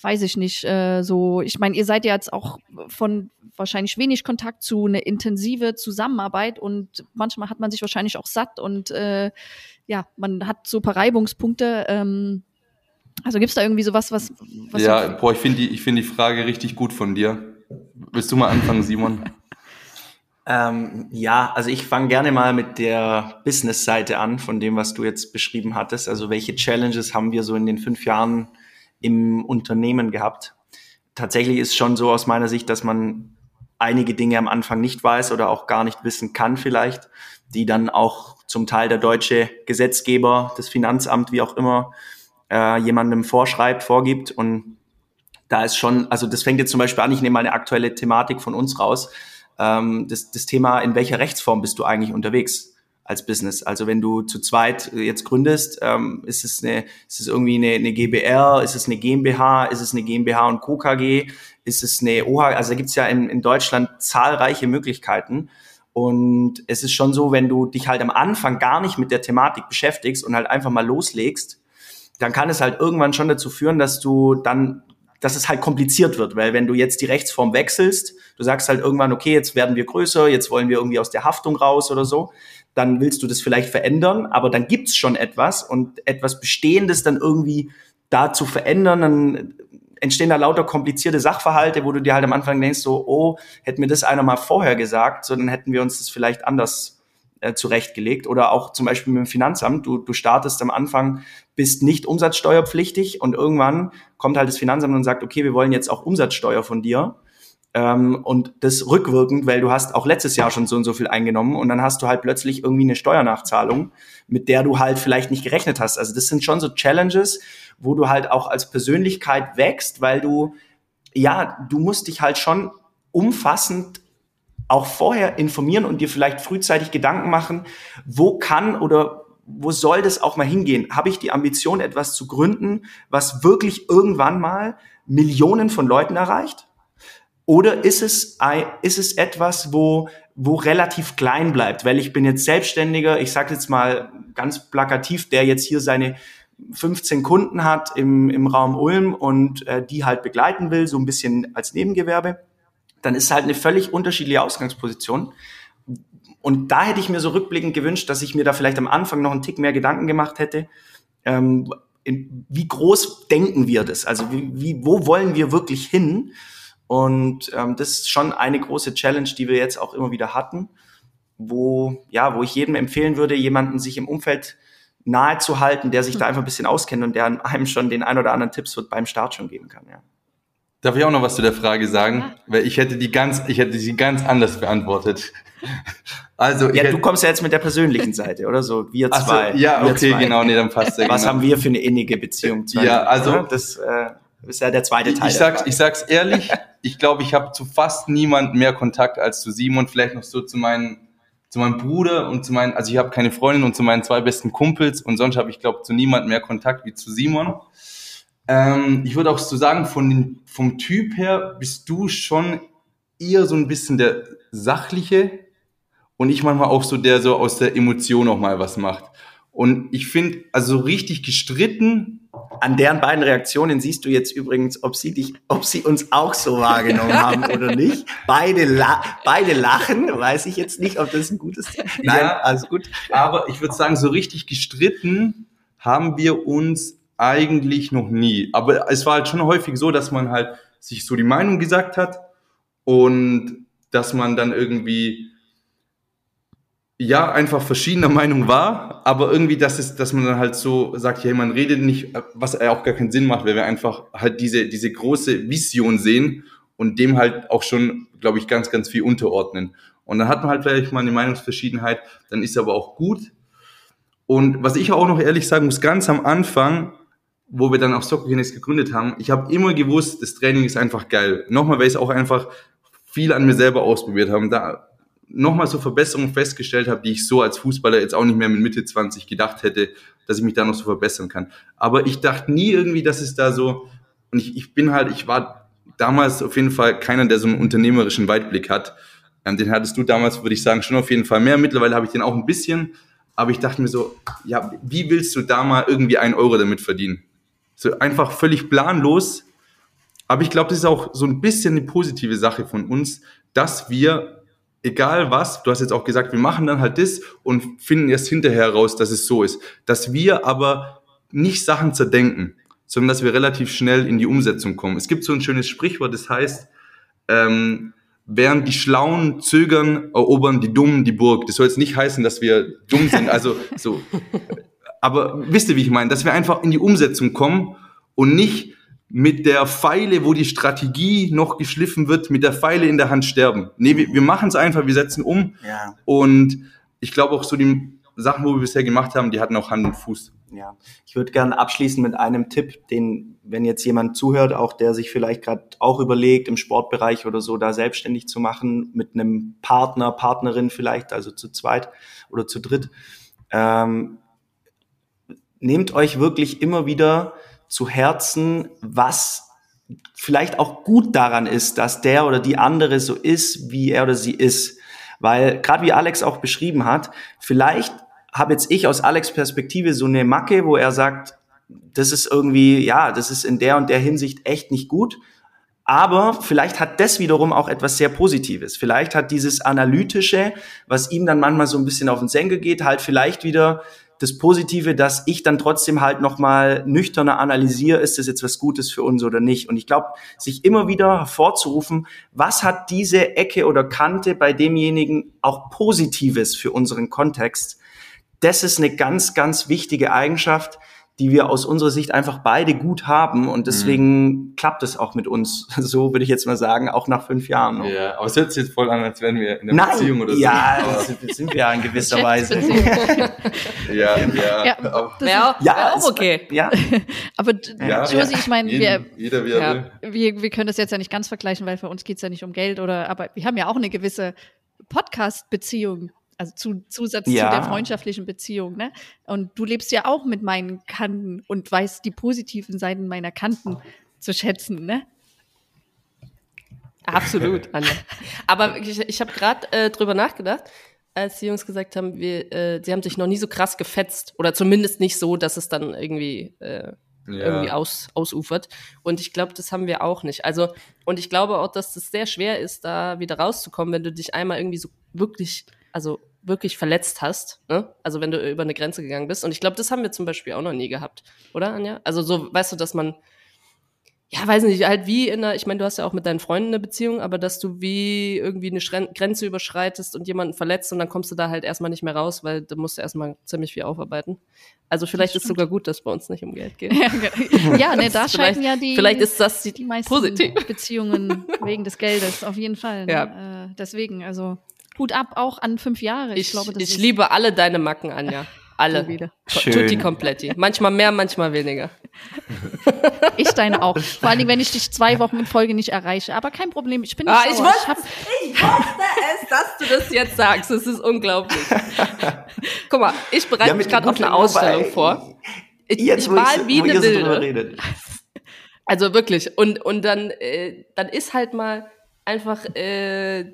weiß ich nicht, äh, so, ich meine, ihr seid ja jetzt auch von wahrscheinlich wenig Kontakt zu eine intensive Zusammenarbeit und manchmal hat man sich wahrscheinlich auch satt und äh, ja, man hat so paar Reibungspunkte. Ähm, also gibt es da irgendwie sowas, was. was ja, boah, ich finde die, ich find die Frage richtig gut von dir. Willst du mal anfangen, Simon? (laughs) Ähm, ja, also ich fange gerne mal mit der Business-Seite an, von dem, was du jetzt beschrieben hattest. Also welche Challenges haben wir so in den fünf Jahren im Unternehmen gehabt? Tatsächlich ist schon so aus meiner Sicht, dass man einige Dinge am Anfang nicht weiß oder auch gar nicht wissen kann vielleicht, die dann auch zum Teil der deutsche Gesetzgeber, das Finanzamt, wie auch immer, äh, jemandem vorschreibt, vorgibt. Und da ist schon, also das fängt jetzt zum Beispiel an, ich nehme mal eine aktuelle Thematik von uns raus. Ähm, das, das Thema, in welcher Rechtsform bist du eigentlich unterwegs als Business? Also wenn du zu zweit jetzt gründest, ähm, ist es eine, ist es irgendwie eine, eine GBR, ist es eine GmbH, ist es eine GmbH und Co. KG, ist es eine OH, also da gibt's ja in, in Deutschland zahlreiche Möglichkeiten. Und es ist schon so, wenn du dich halt am Anfang gar nicht mit der Thematik beschäftigst und halt einfach mal loslegst, dann kann es halt irgendwann schon dazu führen, dass du dann dass es halt kompliziert wird, weil wenn du jetzt die Rechtsform wechselst, du sagst halt irgendwann, okay, jetzt werden wir größer, jetzt wollen wir irgendwie aus der Haftung raus oder so, dann willst du das vielleicht verändern, aber dann gibt's schon etwas und etwas Bestehendes dann irgendwie da zu verändern, dann entstehen da lauter komplizierte Sachverhalte, wo du dir halt am Anfang denkst, so, oh, hätte mir das einer mal vorher gesagt, so dann hätten wir uns das vielleicht anders äh, zurechtgelegt. Oder auch zum Beispiel mit dem Finanzamt. Du, du startest am Anfang, bist nicht umsatzsteuerpflichtig und irgendwann kommt halt das Finanzamt und sagt, okay, wir wollen jetzt auch Umsatzsteuer von dir. Ähm, und das rückwirkend, weil du hast auch letztes Jahr schon so und so viel eingenommen und dann hast du halt plötzlich irgendwie eine Steuernachzahlung, mit der du halt vielleicht nicht gerechnet hast. Also das sind schon so Challenges, wo du halt auch als Persönlichkeit wächst, weil du, ja, du musst dich halt schon umfassend auch vorher informieren und dir vielleicht frühzeitig Gedanken machen, wo kann oder wo soll das auch mal hingehen? Habe ich die Ambition, etwas zu gründen, was wirklich irgendwann mal Millionen von Leuten erreicht? Oder ist es, ist es etwas, wo, wo relativ klein bleibt? Weil ich bin jetzt Selbstständiger, ich sage jetzt mal ganz plakativ, der jetzt hier seine 15 Kunden hat im, im Raum Ulm und äh, die halt begleiten will, so ein bisschen als Nebengewerbe dann ist halt eine völlig unterschiedliche Ausgangsposition. Und da hätte ich mir so rückblickend gewünscht, dass ich mir da vielleicht am Anfang noch einen Tick mehr Gedanken gemacht hätte. Ähm, in, wie groß denken wir das? Also wie, wie, wo wollen wir wirklich hin? Und ähm, das ist schon eine große Challenge, die wir jetzt auch immer wieder hatten, wo ja, wo ich jedem empfehlen würde, jemanden sich im Umfeld nahe zu halten, der sich da einfach ein bisschen auskennt und der einem schon den ein oder anderen Tipps wird beim Start schon geben kann. Ja. Darf ich auch noch was zu der Frage sagen? Ja. Weil ich hätte die ganz, ich hätte sie ganz anders beantwortet. Also, ja, du kommst ja jetzt mit der persönlichen Seite, oder so? Wir zwei. So, ja, wir okay, zwei. genau, nee, dann passt ja. Was genau. haben wir für eine innige Beziehung zu Ja, also das äh, ist ja der zweite Teil. Ich sag's, ich sag's ehrlich, ich glaube, ich habe zu fast niemand mehr Kontakt als zu Simon, vielleicht noch so zu meinen zu meinem Bruder und zu meinen, also ich habe keine Freundin und zu meinen zwei besten Kumpels und sonst habe ich glaube zu niemand mehr Kontakt wie zu Simon. Ähm, ich würde auch so sagen, von den, vom Typ her bist du schon eher so ein bisschen der sachliche und ich manchmal auch so der so aus der Emotion auch mal was macht. Und ich finde, also richtig gestritten. An deren beiden Reaktionen siehst du jetzt übrigens, ob sie dich, ob sie uns auch so wahrgenommen (laughs) haben oder nicht. Beide, la beide lachen, weiß ich jetzt nicht, ob das ein gutes. Nein, ja, alles gut. Aber ich würde sagen, so richtig gestritten haben wir uns eigentlich noch nie. Aber es war halt schon häufig so, dass man halt sich so die Meinung gesagt hat und dass man dann irgendwie ja einfach verschiedener Meinung war, aber irgendwie, dass es, dass man dann halt so sagt, ja, man redet nicht, was auch gar keinen Sinn macht, weil wir einfach halt diese diese große Vision sehen und dem halt auch schon, glaube ich, ganz ganz viel unterordnen. Und dann hat man halt vielleicht mal eine Meinungsverschiedenheit, dann ist aber auch gut. Und was ich auch noch ehrlich sagen muss, ganz am Anfang wo wir dann auch Soccer Kinetics gegründet haben, ich habe immer gewusst, das Training ist einfach geil. Nochmal, weil ich auch einfach viel an mir selber ausprobiert habe, da nochmal so Verbesserungen festgestellt habe, die ich so als Fußballer jetzt auch nicht mehr mit Mitte 20 gedacht hätte, dass ich mich da noch so verbessern kann. Aber ich dachte nie irgendwie, dass es da so, und ich, ich bin halt, ich war damals auf jeden Fall keiner, der so einen unternehmerischen Weitblick hat. Ähm, den hattest du damals, würde ich sagen, schon auf jeden Fall mehr. Mittlerweile habe ich den auch ein bisschen. Aber ich dachte mir so, ja, wie willst du da mal irgendwie einen Euro damit verdienen? So einfach völlig planlos. Aber ich glaube, das ist auch so ein bisschen eine positive Sache von uns, dass wir, egal was, du hast jetzt auch gesagt, wir machen dann halt das und finden erst hinterher raus, dass es so ist. Dass wir aber nicht Sachen zerdenken, sondern dass wir relativ schnell in die Umsetzung kommen. Es gibt so ein schönes Sprichwort, das heißt, ähm, während die Schlauen zögern, erobern die Dummen die Burg. Das soll jetzt nicht heißen, dass wir dumm sind, also so (laughs) aber wisst ihr, wie ich meine? Dass wir einfach in die Umsetzung kommen und nicht mit der Pfeile, wo die Strategie noch geschliffen wird, mit der Pfeile in der Hand sterben. Nee, wir, wir machen es einfach, wir setzen um. Ja. Und ich glaube auch so die Sachen, wo wir bisher gemacht haben, die hatten auch Hand und Fuß. Ja, ich würde gerne abschließen mit einem Tipp, den, wenn jetzt jemand zuhört, auch der sich vielleicht gerade auch überlegt, im Sportbereich oder so da selbstständig zu machen, mit einem Partner, Partnerin vielleicht, also zu zweit oder zu dritt. Ähm, nehmt euch wirklich immer wieder zu Herzen, was vielleicht auch gut daran ist, dass der oder die andere so ist, wie er oder sie ist. Weil gerade wie Alex auch beschrieben hat, vielleicht habe jetzt ich aus Alex Perspektive so eine Macke, wo er sagt, das ist irgendwie, ja, das ist in der und der Hinsicht echt nicht gut. Aber vielleicht hat das wiederum auch etwas sehr Positives. Vielleicht hat dieses Analytische, was ihm dann manchmal so ein bisschen auf den Senkel geht, halt vielleicht wieder das Positive, dass ich dann trotzdem halt nochmal nüchterner analysiere, ist das jetzt was Gutes für uns oder nicht. Und ich glaube, sich immer wieder hervorzurufen, was hat diese Ecke oder Kante bei demjenigen auch Positives für unseren Kontext, das ist eine ganz, ganz wichtige Eigenschaft, die wir aus unserer Sicht einfach beide gut haben und deswegen mhm. klappt es auch mit uns. (laughs) So würde ich jetzt mal sagen, auch nach fünf Jahren. Noch. Ja, aber es hört sich jetzt voll an, als wären wir in einer Nein, Beziehung oder so. Ja, (laughs) das sind wir ja in gewisser Weise. (laughs) ja, ja. Ja, ja, ja auch okay. Ja. aber ja, Josie, ich meine, wir, jeder ja, wir, wir können das jetzt ja nicht ganz vergleichen, weil für uns geht's ja nicht um Geld oder, aber wir haben ja auch eine gewisse Podcast-Beziehung also zu, Zusatz ja. zu der freundschaftlichen Beziehung, ne? Und du lebst ja auch mit meinen Kanten und weißt die positiven Seiten meiner Kanten zu schätzen, ne? Absolut, (laughs) Anja. Aber ich, ich habe gerade äh, drüber nachgedacht, als die Jungs gesagt haben, wir, äh, sie haben sich noch nie so krass gefetzt oder zumindest nicht so, dass es dann irgendwie äh, ja. irgendwie aus, ausufert. Und ich glaube, das haben wir auch nicht. Also, und ich glaube auch, dass es das sehr schwer ist, da wieder rauszukommen, wenn du dich einmal irgendwie so wirklich also wirklich verletzt hast, ne? Also wenn du über eine Grenze gegangen bist. Und ich glaube, das haben wir zum Beispiel auch noch nie gehabt, oder, Anja? Also so, weißt du, dass man, ja, weiß nicht, halt wie in einer, ich meine, du hast ja auch mit deinen Freunden eine Beziehung, aber dass du wie irgendwie eine Schren Grenze überschreitest und jemanden verletzt und dann kommst du da halt erstmal nicht mehr raus, weil du musst erstmal ziemlich viel aufarbeiten. Also vielleicht ist sogar gut, dass bei uns nicht um Geld geht. (laughs) ja, ja ne, da (laughs) scheinen ja die, vielleicht ist das die, die meisten positiv. Beziehungen wegen des Geldes, auf jeden Fall. Ne? Ja. Äh, deswegen, also Hut ab auch an fünf Jahre. Ich, ich glaube, das ich liebe alle deine Macken, Anja. (laughs) Alle. Schön. Tutti kompletti. Manchmal mehr, manchmal weniger. (laughs) Ich deine auch. Vor allem, wenn ich dich zwei Wochen in Folge nicht erreiche. Aber kein Problem, ich bin nicht ah, ich, wusste, ich, hab, ich wusste es, dass du das jetzt sagst. Das ist unglaublich. (laughs) Guck mal, ich bereite ja, mich gerade auf eine Ausstellung vor. Ich, jetzt, ich mal wie eine Wilde. Also wirklich. Und, und dann, äh, dann ist halt mal einfach äh,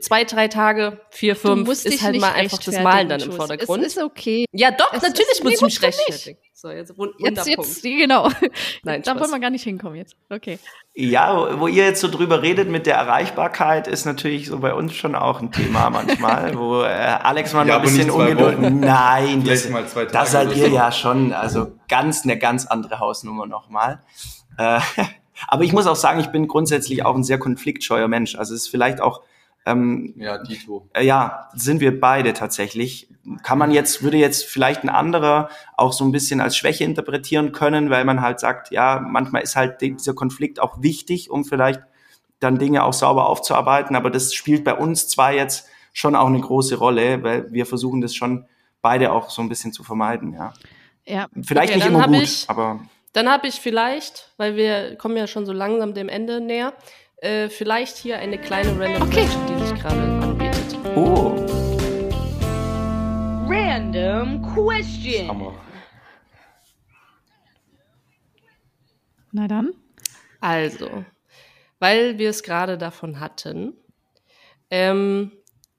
zwei, drei Tage, vier, fünf, ist halt mal einfach das Malen dann im Vordergrund. Es ist okay. Ja, doch, es natürlich muss ich mich rechtfertigen. So, jetzt, jetzt, jetzt, (laughs) genau. Nein, da wollen wir gar nicht hinkommen jetzt. Okay. Ja, wo ihr jetzt so drüber redet mit der Erreichbarkeit, ist natürlich so bei uns schon auch ein Thema manchmal, wo äh, Alex mal ja, ein bisschen ungeduldig. Nein, das, das seid ihr so. ja schon, also ganz eine ganz andere Hausnummer nochmal. Äh, (laughs) aber ich muss auch sagen, ich bin grundsätzlich auch ein sehr konfliktscheuer Mensch. Also es ist vielleicht auch ähm, ja, Dito. Äh, ja, sind wir beide tatsächlich. Kann man jetzt, würde jetzt vielleicht ein anderer auch so ein bisschen als Schwäche interpretieren können, weil man halt sagt, ja, manchmal ist halt dieser Konflikt auch wichtig, um vielleicht dann Dinge auch sauber aufzuarbeiten. Aber das spielt bei uns zwar jetzt schon auch eine große Rolle, weil wir versuchen das schon beide auch so ein bisschen zu vermeiden, ja. Ja. Vielleicht okay, nicht immer gut, ich, aber. Dann habe ich vielleicht, weil wir kommen ja schon so langsam dem Ende näher, äh, vielleicht hier eine kleine Random okay. Question, die sich gerade anbietet. Oh. Random Question. Hammer. Na dann. Also, weil wir es gerade davon hatten, ähm,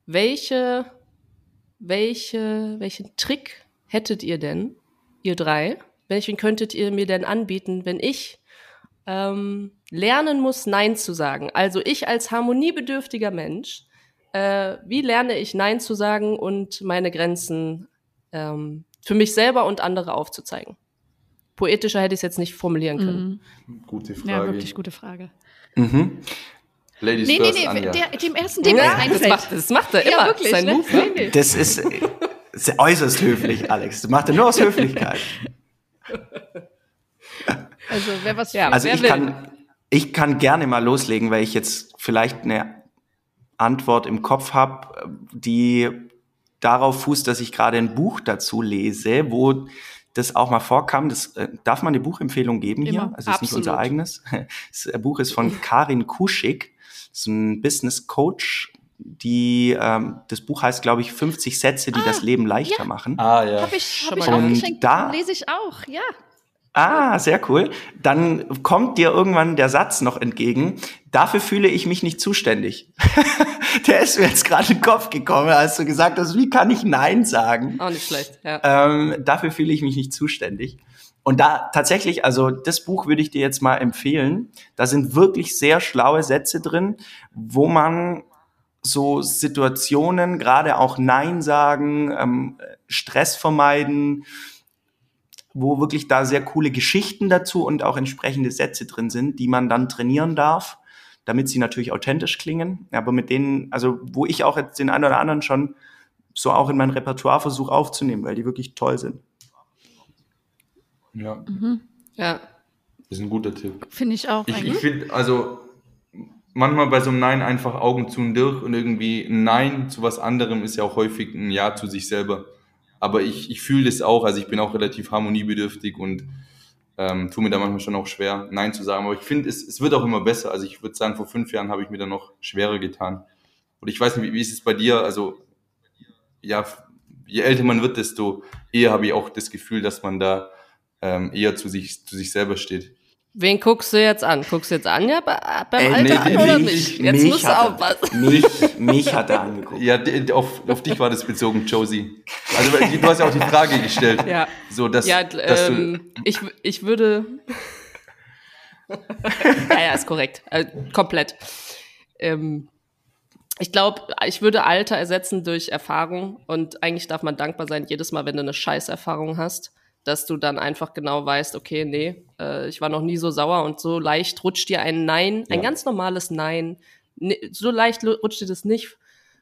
welche, welche, welchen Trick hättet ihr denn, ihr drei? Welchen könntet ihr mir denn anbieten, wenn ich ähm, lernen muss, Nein zu sagen. Also ich als harmoniebedürftiger Mensch, äh, wie lerne ich Nein zu sagen und meine Grenzen ähm, für mich selber und andere aufzuzeigen? Poetischer hätte ich es jetzt nicht formulieren können. Mhm. Gute Frage. Ja, wirklich gute Frage. Mhm. Ladies nee, first, nee, nee, der, dem ersten Ding ja, das macht, das macht er immer, ja, wirklich, sein ne? Move. Das ist, ist äußerst höflich, Alex. Das macht er nur aus (laughs) Höflichkeit. Also wer was ja, Also ich will. kann, ich kann gerne mal loslegen, weil ich jetzt vielleicht eine Antwort im Kopf habe, die darauf fußt, dass ich gerade ein Buch dazu lese, wo das auch mal vorkam. Das, äh, darf man eine Buchempfehlung geben Immer. hier? Also es ist nicht unser eigenes. (laughs) Das Buch ist von Karin Kuschig, das ist ein Business Coach. Die, ähm, das Buch heißt, glaube ich, 50 Sätze, die ah, das Leben leichter ja. machen. Ah, ja. Habe ich, hab ich auch geschenkt. Da lese ich auch, ja. Ah, sehr cool. Dann kommt dir irgendwann der Satz noch entgegen. Dafür fühle ich mich nicht zuständig. (laughs) der ist mir jetzt gerade in den Kopf gekommen, als du gesagt hast, wie kann ich Nein sagen? Auch nicht schlecht, ja. Ähm, dafür fühle ich mich nicht zuständig. Und da tatsächlich, also das Buch würde ich dir jetzt mal empfehlen. Da sind wirklich sehr schlaue Sätze drin, wo man so Situationen, gerade auch Nein sagen, ähm, Stress vermeiden, wo wirklich da sehr coole Geschichten dazu und auch entsprechende Sätze drin sind, die man dann trainieren darf, damit sie natürlich authentisch klingen. Aber mit denen, also wo ich auch jetzt den einen oder anderen schon so auch in mein Repertoire versuche aufzunehmen, weil die wirklich toll sind. Ja. Mhm. Ja. Das ist ein guter Tipp. Finde ich auch. Ich, ich finde, also manchmal bei so einem Nein einfach Augen zu und durch und irgendwie ein Nein zu was anderem ist ja auch häufig ein Ja zu sich selber. Aber ich, ich fühle das auch, also ich bin auch relativ harmoniebedürftig und ähm, tue mir da manchmal schon auch schwer, Nein zu sagen. Aber ich finde, es, es wird auch immer besser. Also ich würde sagen, vor fünf Jahren habe ich mir da noch schwerer getan. Und ich weiß nicht, wie, wie ist es bei dir? Also ja, je älter man wird, desto eher habe ich auch das Gefühl, dass man da ähm, eher zu sich, zu sich selber steht. Wen guckst du jetzt an? Guckst du jetzt Anja beim Ey, Alter nee, an oder mich? Jetzt mich musst du aufpassen. (laughs) Mich, mich hat er angeguckt. Ja, auf, auf dich war das bezogen, Josie. Also du hast ja auch die Frage gestellt. Ja, so, dass, ja dass ähm, ich, ich würde... (laughs) ja, ja, ist korrekt. Also, komplett. Ähm, ich glaube, ich würde Alter ersetzen durch Erfahrung und eigentlich darf man dankbar sein, jedes Mal, wenn du eine Scheißerfahrung hast dass du dann einfach genau weißt, okay, nee, äh, ich war noch nie so sauer und so leicht rutscht dir ein Nein, ja. ein ganz normales Nein, ne, so leicht rutscht dir das nicht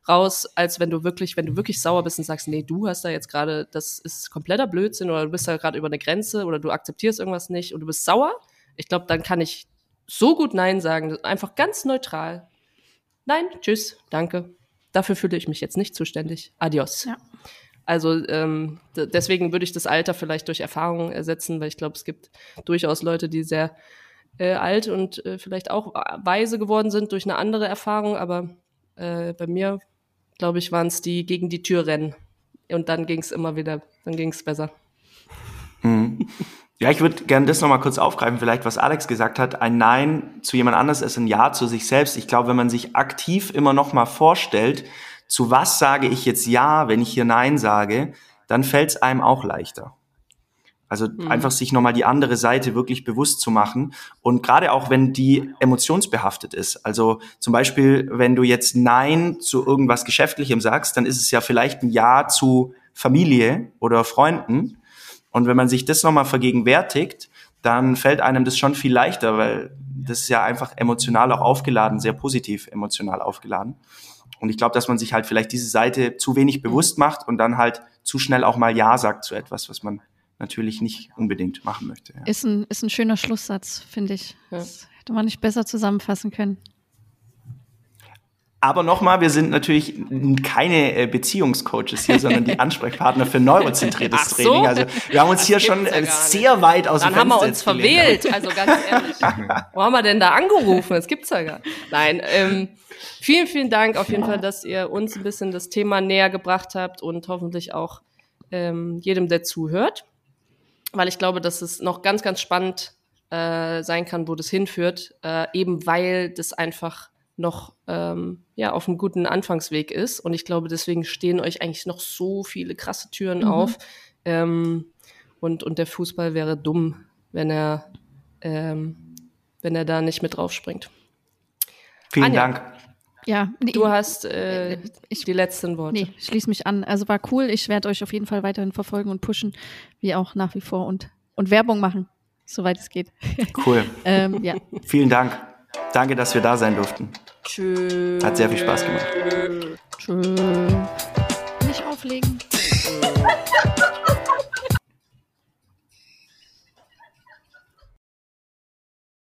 raus, als wenn du wirklich, wenn du wirklich sauer bist und sagst, nee, du hast da jetzt gerade, das ist kompletter Blödsinn oder du bist da gerade über eine Grenze oder du akzeptierst irgendwas nicht und du bist sauer. Ich glaube, dann kann ich so gut Nein sagen, einfach ganz neutral. Nein, tschüss, danke. Dafür fühle ich mich jetzt nicht zuständig. Adios. Ja. Also ähm, deswegen würde ich das Alter vielleicht durch Erfahrung ersetzen, weil ich glaube, es gibt durchaus Leute, die sehr äh, alt und äh, vielleicht auch weise geworden sind durch eine andere Erfahrung, aber äh, bei mir, glaube ich, waren es die gegen die Tür rennen. Und dann ging es immer wieder, dann ging es besser. Mhm. Ja, ich würde gerne das nochmal kurz aufgreifen, vielleicht was Alex gesagt hat. Ein Nein zu jemand anders ist ein Ja zu sich selbst. Ich glaube, wenn man sich aktiv immer nochmal vorstellt, zu was sage ich jetzt Ja, wenn ich hier Nein sage, dann fällt es einem auch leichter. Also mhm. einfach sich nochmal die andere Seite wirklich bewusst zu machen. Und gerade auch, wenn die emotionsbehaftet ist. Also zum Beispiel, wenn du jetzt Nein zu irgendwas Geschäftlichem sagst, dann ist es ja vielleicht ein Ja zu Familie oder Freunden. Und wenn man sich das nochmal vergegenwärtigt, dann fällt einem das schon viel leichter, weil das ist ja einfach emotional auch aufgeladen, sehr positiv emotional aufgeladen. Und ich glaube, dass man sich halt vielleicht diese Seite zu wenig bewusst macht und dann halt zu schnell auch mal Ja sagt zu etwas, was man natürlich nicht unbedingt machen möchte. Ja. Ist, ein, ist ein schöner Schlusssatz, finde ich. Ja. Das hätte man nicht besser zusammenfassen können. Aber nochmal, wir sind natürlich keine äh, Beziehungscoaches hier, sondern die (laughs) Ansprechpartner für neurozentriertes so? Training. Also wir haben uns das hier schon ja sehr weit aus Dann dem Fenster haben wir uns verwählt, also ganz ehrlich. (laughs) Wo haben wir denn da angerufen? Das gibt's ja gar nicht. Nein, ähm, vielen, vielen Dank auf jeden Fall, dass ihr uns ein bisschen das Thema näher gebracht habt und hoffentlich auch ähm, jedem, der zuhört. Weil ich glaube, dass es noch ganz, ganz spannend äh, sein kann, wo das hinführt, äh, eben weil das einfach noch ähm, ja, auf einem guten Anfangsweg ist. Und ich glaube, deswegen stehen euch eigentlich noch so viele krasse Türen mhm. auf. Ähm, und, und der Fußball wäre dumm, wenn er, ähm, wenn er da nicht mit drauf springt. Vielen Anja, Dank. Ja, nee, du hast äh, ich, die letzten Worte. Nee, schließ mich an. Also war cool. Ich werde euch auf jeden Fall weiterhin verfolgen und pushen, wie auch nach wie vor und, und Werbung machen, soweit es geht. Cool. (laughs) ähm, ja. Vielen Dank. Danke, dass wir da sein durften. Tschüss. Hat sehr viel Spaß gemacht. Tschüss. Nicht auflegen. (laughs)